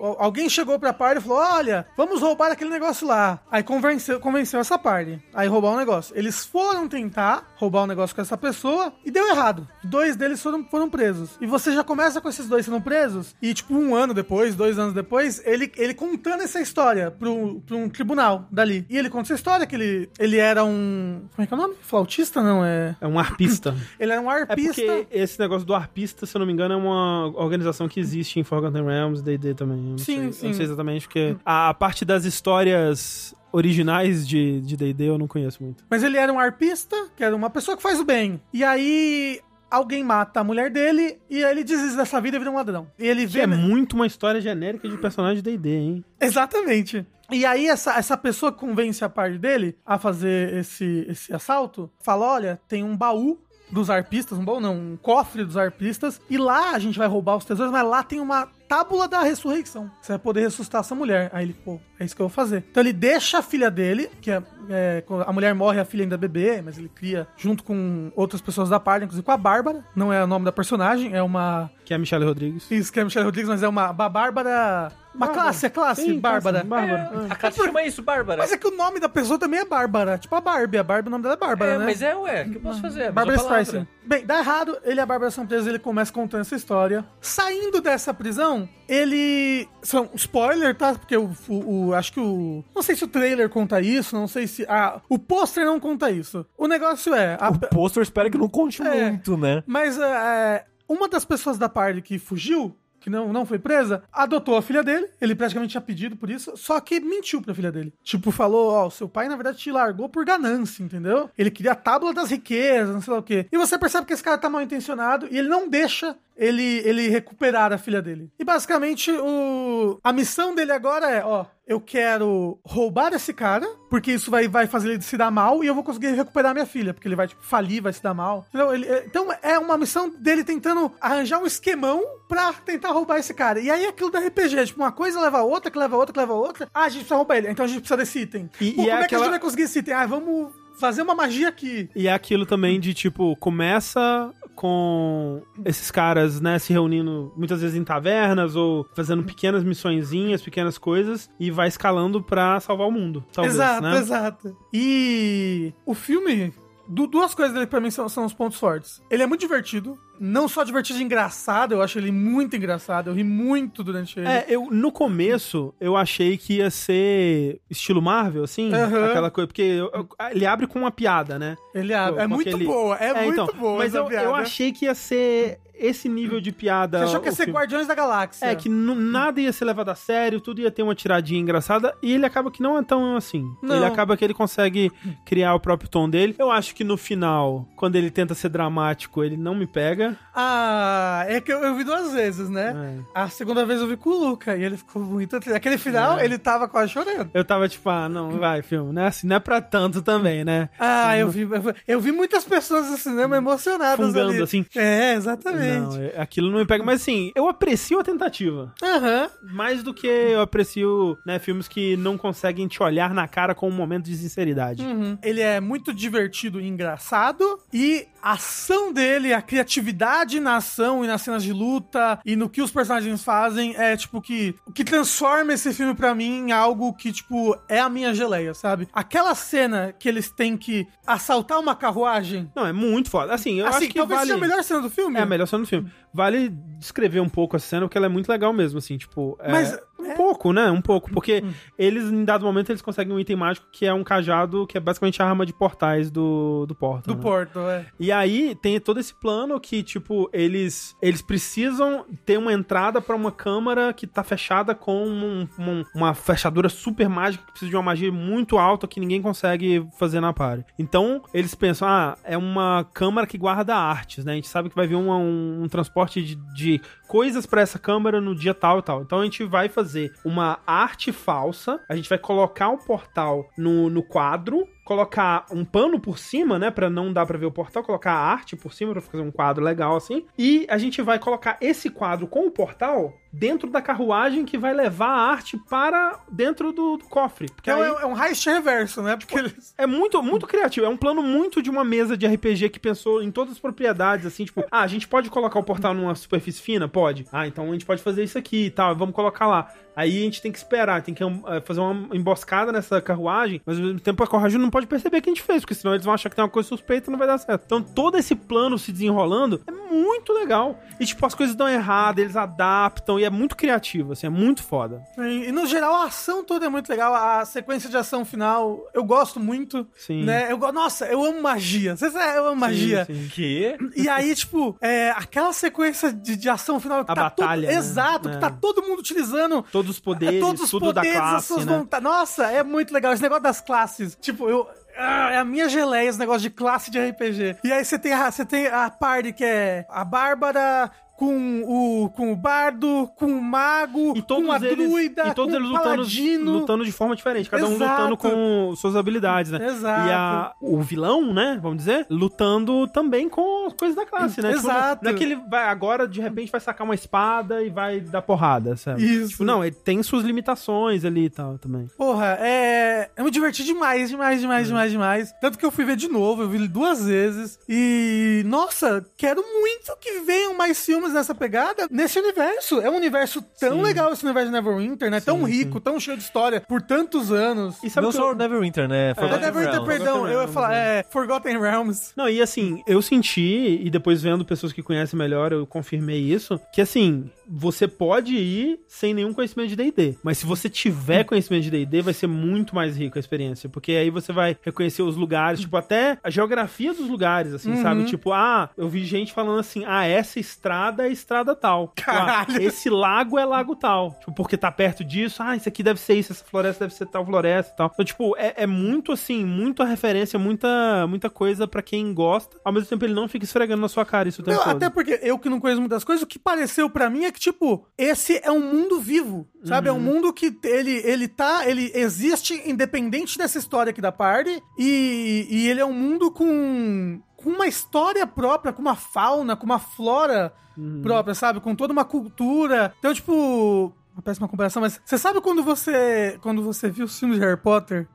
al- alguém chegou pra party e falou: "Olha, vamos roubar aquele negócio lá". Aí convenceu, convenceu essa party. Aí roubar o negócio. Eles foram tentar roubar o negócio com essa pessoa e deu errado. Dois deles foram, foram presos. E você já começa com esses dois sendo presos e tipo um ano depois, dois anos depois, ele, ele contando essa história pro, pro um tribunal dali. E ele conta essa história que ele ele era um, como é que é o nome? Flautista não é? É um arpista. Ele era um É arpista. porque esse negócio do arpista, se eu não me engano, é uma organização que existe em Forgotten Realms, D&D também. Não Sim, sei, sim. Não sei exatamente, porque a, parte das histórias originais de D&D eu não conheço muito. Mas ele era um arpista, que era uma pessoa que faz o bem. E aí alguém mata a mulher dele e aí ele desiste dessa vida e vira um ladrão. E ele Que vê. é muito uma história genérica de personagem de D&D, hein? Exatamente. E aí essa, essa pessoa que convence a parte dele a fazer esse, esse assalto, fala: olha, tem um baú dos arpistas, um baú não, um cofre dos arpistas, e lá a gente vai roubar os tesouros, mas lá tem uma tábula da ressurreição. Você vai poder ressuscitar essa mulher. Aí ele, pô, é isso que eu vou fazer. Então ele deixa a filha dele, que é, é, a mulher morre, a filha ainda é bebê, mas ele cria junto com outras pessoas da parte, inclusive com a Bárbara, não é o nome da personagem, é uma Que é a Michelle Rodrigues. isso que é a Michelle Rodrigues, mas é uma, uma Bárbara. Uma Bárbara. classe, é classe, Sim, Bárbara. classe, Bárbara. A classe chama isso, Bárbara. Mas é que o nome da pessoa também é Bárbara. Tipo a Barbie. A Barbie, o nome dela é Bárbara, É, né? mas é, ué, o que eu posso fazer? É Bárbara. Streisand. Bem, dá errado, ele e a Bárbara são presos, ele começa contando essa história. Saindo dessa prisão, ele... São spoiler, tá? Porque o, o- o- Acho que o... Não sei se o trailer conta isso, não sei se... Ah, o pôster não conta isso. O negócio é... a- O pôster espera que não conte É. muito, né? Mas é, uma das pessoas da party que fugiu, que não, não foi presa, adotou a filha dele. Ele praticamente tinha pedido por isso, só que mentiu pra filha dele. Tipo, falou: Ó, seu pai na verdade te largou por ganância, entendeu? Ele queria a tábua das riquezas, não sei lá o quê. E você percebe que esse cara tá mal intencionado e ele não deixa ele, ele recuperar a filha dele. E basicamente o, a missão dele agora é: ó, eu quero roubar esse cara, porque isso vai, vai fazer ele se dar mal e eu vou conseguir recuperar minha filha, porque ele vai tipo, falir, vai se dar mal. Entendeu? Ele- é- então é uma missão dele tentando arranjar um esquemão pra tentar roubar esse cara. E aí é aquilo da RPG, tipo, uma coisa leva a outra, que leva a outra, que leva a outra. Ah, a gente precisa roubar ele, então a gente precisa desse item. E- Pô, e é como é que a aquela- gente vai conseguir esse item? Ah, vamos fazer uma magia aqui. E é aquilo também de, tipo, começa com esses caras, né, se reunindo muitas vezes em tavernas ou fazendo pequenas missõezinhas, pequenas coisas e vai escalando pra salvar o mundo. Talvez, exato, né? exato. E o filme. du- duas coisas dele pra mim são, são os pontos fortes. Ele é muito divertido. Não só divertido e engraçado, eu acho ele muito engraçado. Eu ri muito durante ele. É, eu no começo eu achei que ia ser estilo Marvel, assim, Aham. aquela coisa, porque eu- eu- ele abre com uma piada, né? Ele é, Com é muito aquele- boa, é, muito então, boa. Mas eu, piada. eu achei que ia ser esse nível de piada. Você achou que ia ser filme. Guardiões da Galáxia? É, que nada ia ser levado a sério, tudo ia ter uma tiradinha engraçada, e ele acaba que não é tão assim. Não. Ele acaba que ele consegue criar o próprio tom dele. Eu acho que no final, quando ele tenta ser dramático, ele não me pega. Ah, é que eu, eu vi duas vezes, né? É. A segunda vez eu vi com o Luca e ele ficou muito. Aquele final, É. ele tava quase chorando. Eu tava tipo, ah, não, vai, filme, né? Assim, não é pra tanto também, né? Ah, eu vi, eu vi- eu vi muitas pessoas no cinema emocionadas Fungando, ali. assim. É, exatamente. Não, é- aquilo não me pega. Mas assim, eu aprecio a tentativa. Aham. Mais do que eu aprecio, né, filmes que não conseguem te olhar na cara com um momento de sinceridade. Uhum. Ele é muito divertido e engraçado. E a ação dele, a criatividade na ação e nas cenas de luta e no que os personagens fazem é tipo que o que transforma esse filme pra mim em algo que tipo é a minha geleia, sabe? Aquela cena que eles têm que assaltar uma carruagem. Não, é muito foda. Assim, eu assim, acho que talvez vale... seja a melhor cena do filme. É a melhor cena do filme. Vale descrever um pouco a cena, porque ela é muito legal mesmo, assim, tipo... é- Mas- Um pouco, né? Um pouco. Porque eles, em dado momento, eles conseguem um item mágico que é um cajado, que é basicamente a arma de portais do, do Portal. Do né? Porto, é. E aí tem todo esse plano que, tipo, eles, eles precisam ter uma entrada pra uma câmara que tá fechada com um- um- uma fechadura super mágica que precisa de uma magia muito alta que ninguém consegue fazer na party. Então, eles pensam, ah, é uma câmara que guarda artes, né? A gente sabe que vai vir uma- um, um transporte de, de coisas pra essa câmara no dia tal e tal. Então a gente vai fazer uma arte falsa, a gente vai colocar o portal no, no quadro, colocar um pano por cima, né, Pra não dar pra ver o portal, colocar a arte por cima pra fazer um quadro legal assim, e a gente vai colocar esse quadro com o portal dentro da carruagem que vai levar a arte para dentro do, do cofre. Porque É, um- aí- é um heist reverso, né? Porque eles... é muito, muito criativo. É um plano muito de uma mesa de RPG que pensou em todas as propriedades, assim, tipo, ah, a gente pode colocar o portal numa superfície fina? Pode. Ah, então a gente pode fazer isso aqui e tal, vamos colocar lá. Aí a gente tem que esperar, tem que eh, fazer uma emboscada nessa carruagem, mas ao mesmo tempo a carruagem não pode perceber que a gente fez, porque senão eles vão achar que tem uma coisa suspeita e não vai dar certo. Então todo esse plano se desenrolando é muito legal. E tipo, as coisas dão errado, eles adaptam, e é muito criativo, assim, é muito foda. E, e, no geral a ação toda é muito legal. A sequência de ação final eu gosto muito. Sim. Né? Eu, nossa, eu amo magia. Vocês sabem, eu amo magia. Sim, sim. Que? E aí, tipo, é, aquela sequência de, de ação final que A tá batalha, todo, né? Exato, É. que tá todo mundo utilizando Todos os poderes, é, todos os tudo poderes, da as classe, né? vontades. Nossa, é muito legal. Esse negócio das classes. Tipo, eu. ah, é a minha geleia esse negócio de classe de RPG. E aí você tem a, você tem a party que é a Bárbara com o, com o bardo, com o mago, E todos com a eles, druida, e todos eles lutando, lutando de forma diferente, cada um Exato. lutando com suas habilidades, né? Exato. E a, o vilão, né, vamos dizer, lutando também com as coisas da classe, né? Tipo, Exato. não é que ele vai agora, de repente, vai sacar uma espada e vai dar porrada, sabe? Isso. Tipo, não, ele tem suas limitações ali e tal também. Porra, é. Eu me diverti demais, demais, É. demais, demais, demais. Tanto que eu fui ver de novo, eu vi ele duas vezes. E. Nossa, quero muito que venham mais filmes nessa pegada nesse universo. É um universo tão Sim. legal esse universo de Neverwinter, né? tão Sim, rico, tão cheio de história por tantos anos. E sabe Não só eu- o Neverwinter, né? É, Forgotten Neverwinter, Realms. perdão, Forgotten eu ia falar, né? é, Forgotten Realms. Não, e assim, eu senti, e depois vendo pessoas que conhecem melhor, eu confirmei isso, que assim, você pode ir sem nenhum conhecimento de D&D, mas se você tiver conhecimento de D&D, vai ser muito mais rico a experiência, porque aí você vai reconhecer os lugares, tipo, até a geografia dos lugares, assim, sabe? Tipo, ah, eu vi gente falando assim, ah, essa estrada é estrada tal. Tipo, ah, Caralho. esse lago é lago tal. Tipo, porque tá perto disso, ah, isso aqui deve ser isso, essa floresta deve ser tal floresta e tal. Então, tipo, é, é muito assim, muita referência, muita, muita coisa pra quem gosta. Ao mesmo tempo, ele não fica esfregando na sua cara isso o tempo Não, todo. até porque eu que não conheço muitas coisas, o que pareceu pra mim é que, tipo, esse é um mundo vivo, sabe? Uhum. É um mundo que ele, ele tá, ele existe independente dessa história aqui da party, e, e ele é um mundo com, com uma história própria, com uma fauna, com uma flora Uhum. própria, sabe? Com toda uma cultura. Então, tipo, uma péssima comparação, mas você sabe quando você, quando você viu os filmes de Harry Potter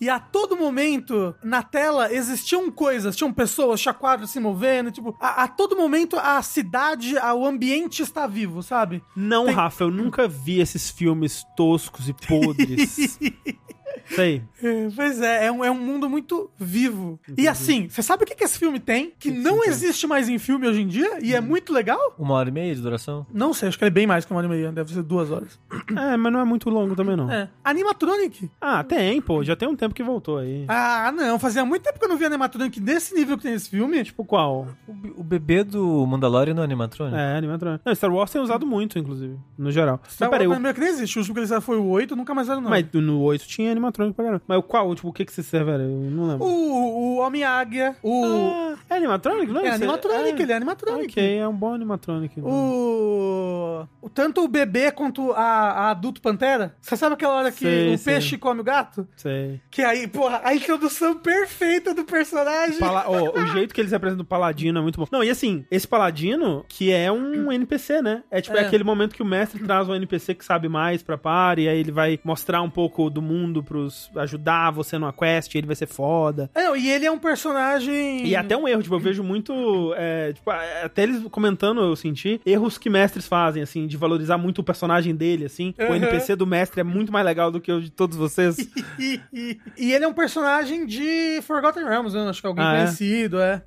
e a todo momento, na tela, existiam coisas, tinham pessoas, tinha quadros se movendo, tipo, a, a todo momento a cidade, a- o ambiente está vivo, sabe? Não, Tem- Rafa, eu nunca vi esses filmes toscos e podres. [laughs] Sei. É, [laughs] Pois é, é um, é um mundo muito vivo. E assim, você sabe o que, que esse filme tem? Que não existe mais em filme hoje em dia? E é muito legal? Uma hora e meia de duração? Não sei, acho que ele é bem mais que uma hora e meia, deve ser duas horas. [coughs] É, mas não é muito longo também, não. É. Animatronic. Ah, tem, pô. Já tem um tempo que voltou aí. Ah, não, fazia muito tempo que eu não via animatronic desse nível que tem esse filme. Tipo, qual? O, o bebê do Mandalorian não é animatrônico? É, animatrônico. Não, Star Wars tem usado muito, inclusive, no geral. Star mas peraí, Wars o- primeiro que nem existe. O último que eles foi o 8, nunca mais era não. mas no 8 tinha animatrônico pra caramba. Mas o qual? Tipo, o que que você serve? Eu não lembro. O, o Homem-Águia, o... Ah, é animatrônico, não é Isso animatronic, ele é animatronic. Ok, é um bom animatrônico. O... o- Tanto o bebê quanto a, a adulto pantera. Você sabe aquela hora que Sei, o sei. peixe come o gato? Sei. Que aí, porra, a introdução perfeita do personagem. Pala- ó, o jeito que eles representam o Paladino é muito bom. Não, e assim, esse Paladino, que é um NPC, né? É tipo é. É. aquele momento que o mestre traz um NPC que sabe mais pra par, e aí ele vai mostrar um pouco do mundo pros ajudar você numa quest, ele vai ser foda. É, não, e ele é um personagem. E até um erro, tipo, eu vejo muito. é, tipo, até eles comentando, eu senti, erros que mestres fazem, assim, de valorizar muito o personagem dele, assim. O Uhum. NPC do mestre é muito mais legal do que o de todos vocês. [laughs] E, ele é um personagem de Forgotten Realms, né? Acho que alguém Ah, é? conhecido, é.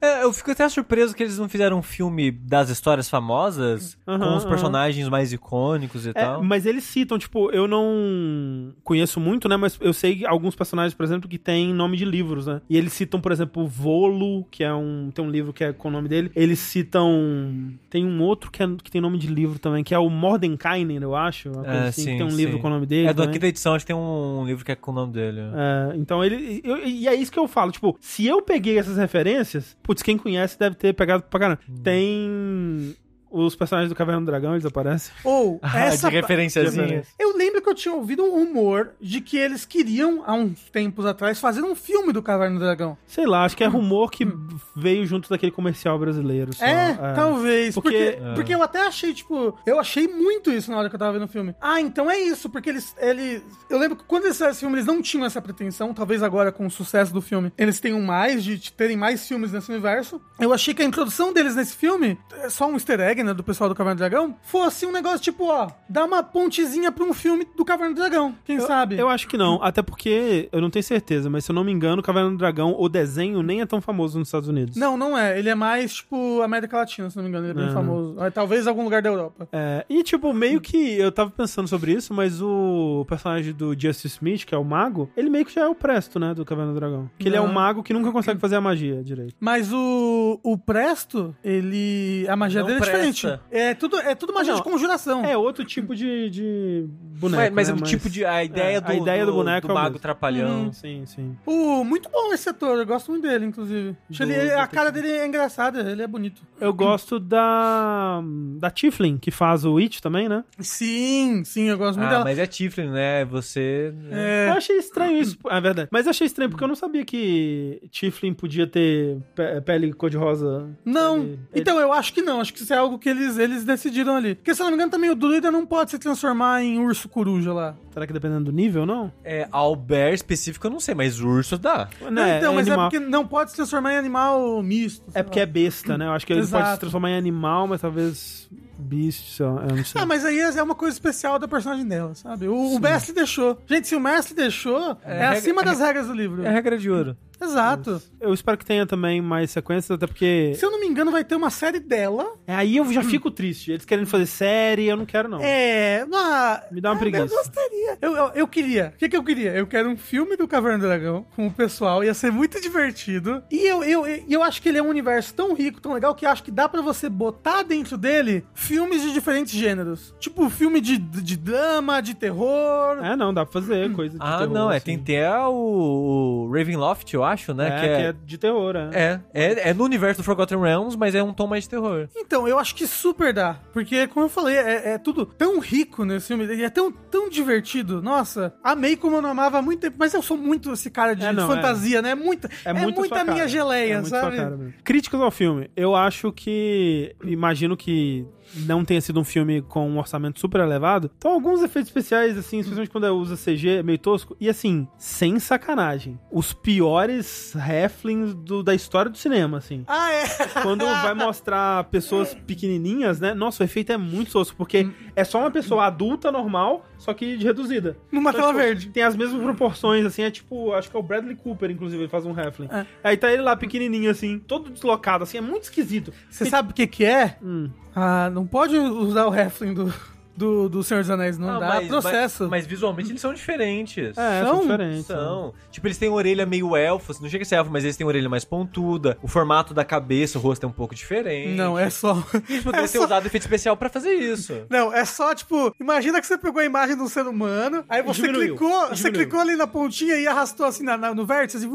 É, eu fico até surpreso que eles não fizeram um filme das histórias famosas Aham, com os personagens mais icônicos e É, tal. mas eles citam, tipo, eu não conheço muito, né? Mas eu sei alguns personagens, por exemplo, que tem nome de livros, né? E eles citam, por exemplo, o Volo, que é um. Tem um livro que é com o nome dele. Eles citam. Tem um outro que, é- que tem nome de livro também, que é o Mordenkainen, eu acho. É, assim, sim, que tem um sim. livro com o nome dele. É do também. quinta edição, acho que tem um livro que é com o nome dele. É, então ele. eu- e é isso que eu falo, tipo, se eu peguei essas referências, putz, quem conhece deve ter pegado pra caramba. Hum. Tem. Os personagens do Caverna do Dragão, eles aparecem. Ou [laughs] Ah, essa. de referenciazinha. Eu lembro que eu tinha ouvido um rumor de que eles queriam, há uns tempos atrás, fazer um filme do Caverna do Dragão. Sei lá, acho que é rumor que veio junto daquele comercial brasileiro. só. é, talvez. Porque, Porque- porque, eu até achei, tipo, eu achei muito isso na hora que eu tava vendo o filme. Ah, então é isso, porque eles. eles eu lembro que quando eles fizeram esse filme, eles não tinham essa pretensão. Talvez agora, com o sucesso do filme, eles tenham mais, de terem mais filmes nesse universo. Eu achei que a introdução deles nesse filme, é só um easter egg, né, do pessoal do Caverna do Dragão, fosse um negócio tipo, ó, dá uma pontezinha pra um filme do Caverna do Dragão. Quem sabe? Eu acho que não, até porque eu não tenho certeza, mas se eu não me engano, Caverna do Dragão, o desenho nem é tão famoso nos Estados Unidos. Não, não é. Ele é mais, tipo, América Latina, se não me engano. Ele é bem Não. famoso. Ah, Talvez algum lugar da Europa. É, e tipo, meio que eu tava pensando sobre isso, mas o personagem do Justice Smith, que é o mago, ele meio que já é o Presto, né, do Caverna do Dragão. Que ele é Não. um mago que nunca consegue fazer a magia direito. Mas o, o Presto, ele. A magia Não dele é presta. diferente. É tudo, é tudo magia Não. de conjuração. É outro tipo de, de boneco. Mas, mas né, o tipo de. A ideia, é, do, a ideia do boneco do é o mago mesmo. trapalhão. Uhum. Sim, sim. O, muito bom esse ator, eu gosto muito dele, inclusive. Do- ele- do a cara dele é engraçada, ele é bonito. Eu gosto da. da Tiflin, que faz o It também, né? Sim, sim, eu gosto muito Ah, dela. mas é Tiflin, né? Você. É, Eu achei estranho isso. É verdade. Mas eu achei estranho porque eu não sabia que Tiflin podia ter pe- pele cor-de-rosa. Não, Ele- então eu acho que não, acho que isso é algo que eles, eles decidiram ali. Porque se eu não me engano também o druida não pode se transformar em urso coruja lá. Será que dependendo do nível, não? É, Albert específico eu não sei, mas urso dá. Não, então, mas animal. é porque não pode se transformar em animal misto. É porque lá. é besta, né? Eu acho que ele pode Exato. se transformar em animal, mas talvez lá, eu não sei. Ah, mas aí é uma coisa especial da personagem dela, sabe? O, o mestre deixou. Gente, se o mestre deixou, é, regra- acima das regras do livro. É regra de ouro. Exato. Eu espero que tenha também mais sequências, até porque. Se eu não me engano, vai ter uma série dela. É, Aí eu já fico triste. Eles querem fazer série, eu não quero, não. É. ah, Me dá uma Eu preguiça. gostaria. Eu, eu, eu queria. O que, que eu queria? Eu quero um filme do Caverna do Dragão com o pessoal. Ia ser muito divertido. E eu, eu, eu, eu acho que ele é um universo tão rico, tão legal, que acho que dá pra você botar dentro dele filmes de diferentes gêneros. Tipo, filme de, de drama, de terror. É, não, dá pra fazer coisa de Ah, terror, não, é. assim. Tem até o, o Ravenloft, eu acho, né? É, que é, que é de terror, é. é, é, é no universo do Forgotten Realms, mas é um tom mais de terror. Então, eu acho que super dá. Porque, como eu falei, é, é tudo tão rico nesse filme. E é tão, tão divertido. Nossa, amei como eu não amava há muito tempo. Mas eu sou muito esse cara de É, não, fantasia, né? É muita, é muito muita minha cara. geleia, É sabe? Críticas ao filme. Eu acho que. Imagino que não tenha sido um filme com um orçamento super elevado. Então, alguns efeitos especiais, assim, especialmente quando usa CG, é meio tosco. E assim, sem sacanagem. Os piores halflings do- da história do cinema, assim. Ah, é. Quando vai mostrar pessoas pequenininhas, né? Nossa, o efeito é muito tosco, porque é só uma pessoa adulta normal, só que de reduzida. Numa Então, tela tipo, verde. Tem as mesmas proporções, assim, é tipo, acho que é o Bradley Cooper, inclusive, ele faz um halfling. É. Aí tá ele lá pequenininho, assim, todo deslocado, assim, é muito esquisito. Você sabe o que que é? Hum. Ah, não pode usar o Heflin do, do, do Senhor dos Anéis, não Ah, dá mas- processo. Mas, mas visualmente eles são diferentes. É, São? são diferentes. São. Tipo, eles têm orelha meio elfo, assim, não chega a ser elfo, mas eles têm orelha mais pontuda. O formato da cabeça, o rosto é um pouco diferente. Não, é só. Eles poderiam [laughs] é ter só- usado efeito especial pra fazer isso. Não, é só, tipo, imagina que você pegou a imagem de um ser humano, aí você Diminuiu, clicou, você diminuiu. clicou ali na pontinha e arrastou assim na- na- no vértice, assim,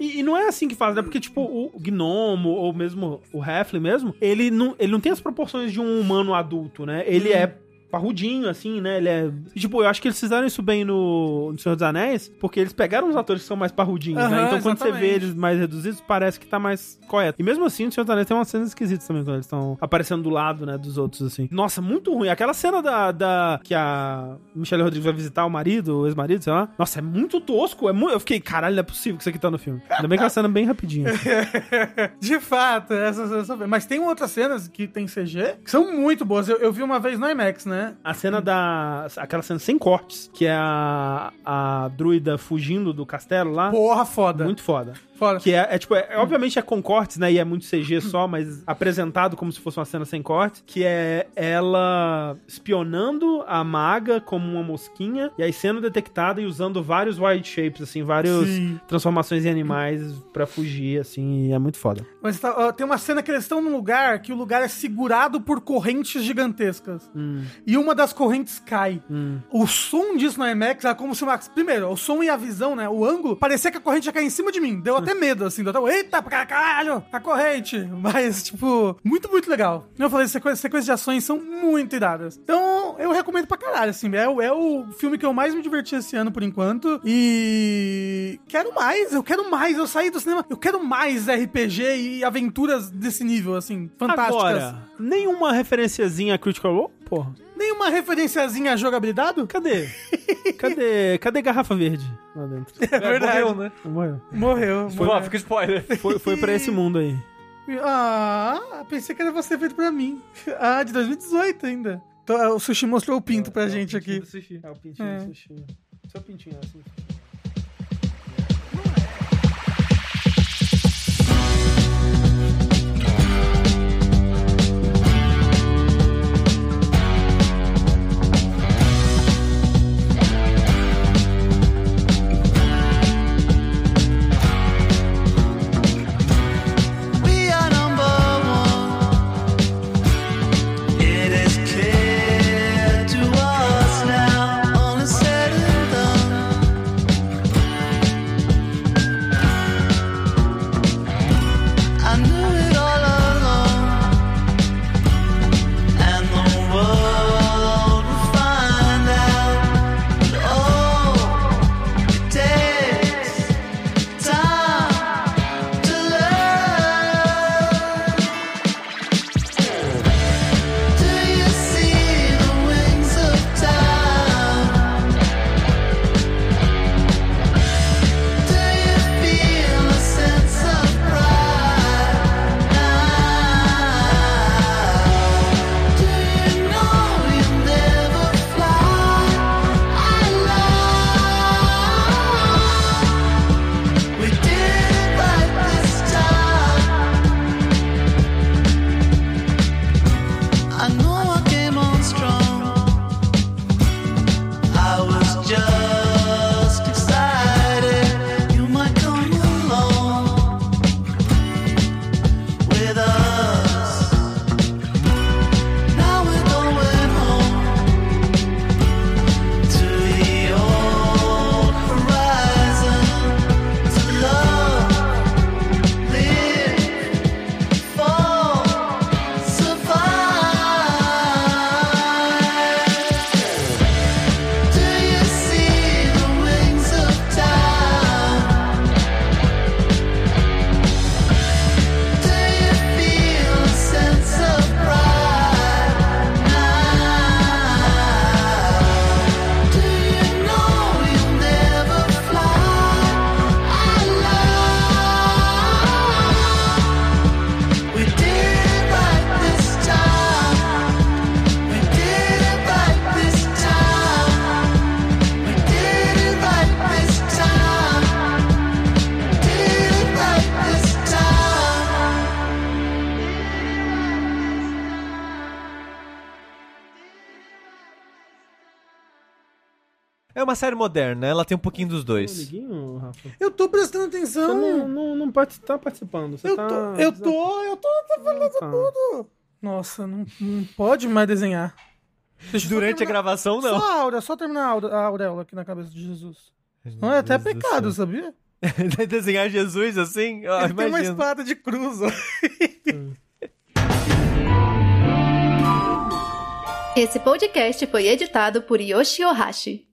E, e não é assim que faz, né? Porque, tipo, o gnomo, ou mesmo o halfling mesmo, ele não, ele não tem as proporções de um humano adulto, né? Ele Hum. é parrudinho, assim, né? Ele é... Tipo, eu acho que eles fizeram isso bem no, no Senhor dos Anéis, porque eles pegaram os atores que são mais parrudinhos, né? Aham, Então, quando você exatamente. vê eles mais reduzidos, parece que tá mais correto. E mesmo assim, no Senhor dos Anéis tem umas cenas esquisitas também, quando eles estão aparecendo do lado, né, dos outros, assim. Nossa, muito ruim. Aquela cena da... da que a Michelle Rodrigues vai visitar o marido, o ex-marido, sei lá. Nossa, é muito tosco. É mu... Eu fiquei, caralho, não é possível que isso aqui tá no filme. Ainda bem que é uma cena bem rapidinha. [laughs] De fato, essa, essa, mas tem outras cenas que tem CG que são muito boas. Eu, eu vi uma vez no IMAX, né? A cena da. Aquela cena sem cortes, que é a, a druida fugindo do castelo lá. Porra, foda. Muito foda. Que é, é tipo, é- obviamente é com cortes, né? E é muito CG só, mas apresentado como se fosse uma cena sem cortes. Que é ela espionando a maga como uma mosquinha, e aí sendo detectada e usando vários wild shapes, assim, várias transformações em animais pra fugir, assim, e é muito foda. Mas tá- tem uma cena que eles estão num lugar que o lugar é segurado por correntes gigantescas. Hum, E uma das correntes cai. hum. O som disso no IMAX era como se uma... Primeiro, o som e a visão, né? O ângulo, parecia que a corrente ia cair em cima de mim. Deu até medo, assim. Deu até... Eita, pra caralho! A corrente! [laughs] Mas, tipo, muito, muito legal. Eu falei, sequências, sequências de ações são muito iradas. Então, eu recomendo pra caralho, assim. É, é o filme que eu mais me diverti esse ano, por enquanto. E... Quero mais, eu quero mais. Eu saí do cinema, eu quero mais RPG e aventuras desse nível, assim. Fantásticas. Agora, nenhuma referenciazinha a Critical Role? Porra. Nenhuma referenciazinha a jogabilidade? Cadê? [laughs] Cadê? Cadê garrafa verde lá dentro? É verdade. Morreu, né? Morreu. Morreu. Foi, morreu. fica spoiler. Foi, foi pra esse mundo aí. Ah, pensei que era você feito pra mim. Ah, de 2018 ainda. Então, o Sushi mostrou o pinto pra gente aqui. É o pintinho É. do sushi. Seu pintinho, assim. Uma série moderna, ela tem um pouquinho dos dois. Amiguinho, Rafa? Eu tô prestando Você atenção. não, não, não part- tá participando. Você eu, tá... tô, eu tô, eu tô, tô falando Tá. tudo. Nossa, não, não pode mais desenhar. Deixa Durante a terminar- gravação, não. Só a auréola, só terminar a a auréola aqui na cabeça de Jesus. Não é até Deus pecado, céu. sabia? [laughs] Desenhar Jesus assim? Ah, Ele tem uma espada de cruz, ó. [laughs] Esse podcast foi editado por Yoshi Ohashi.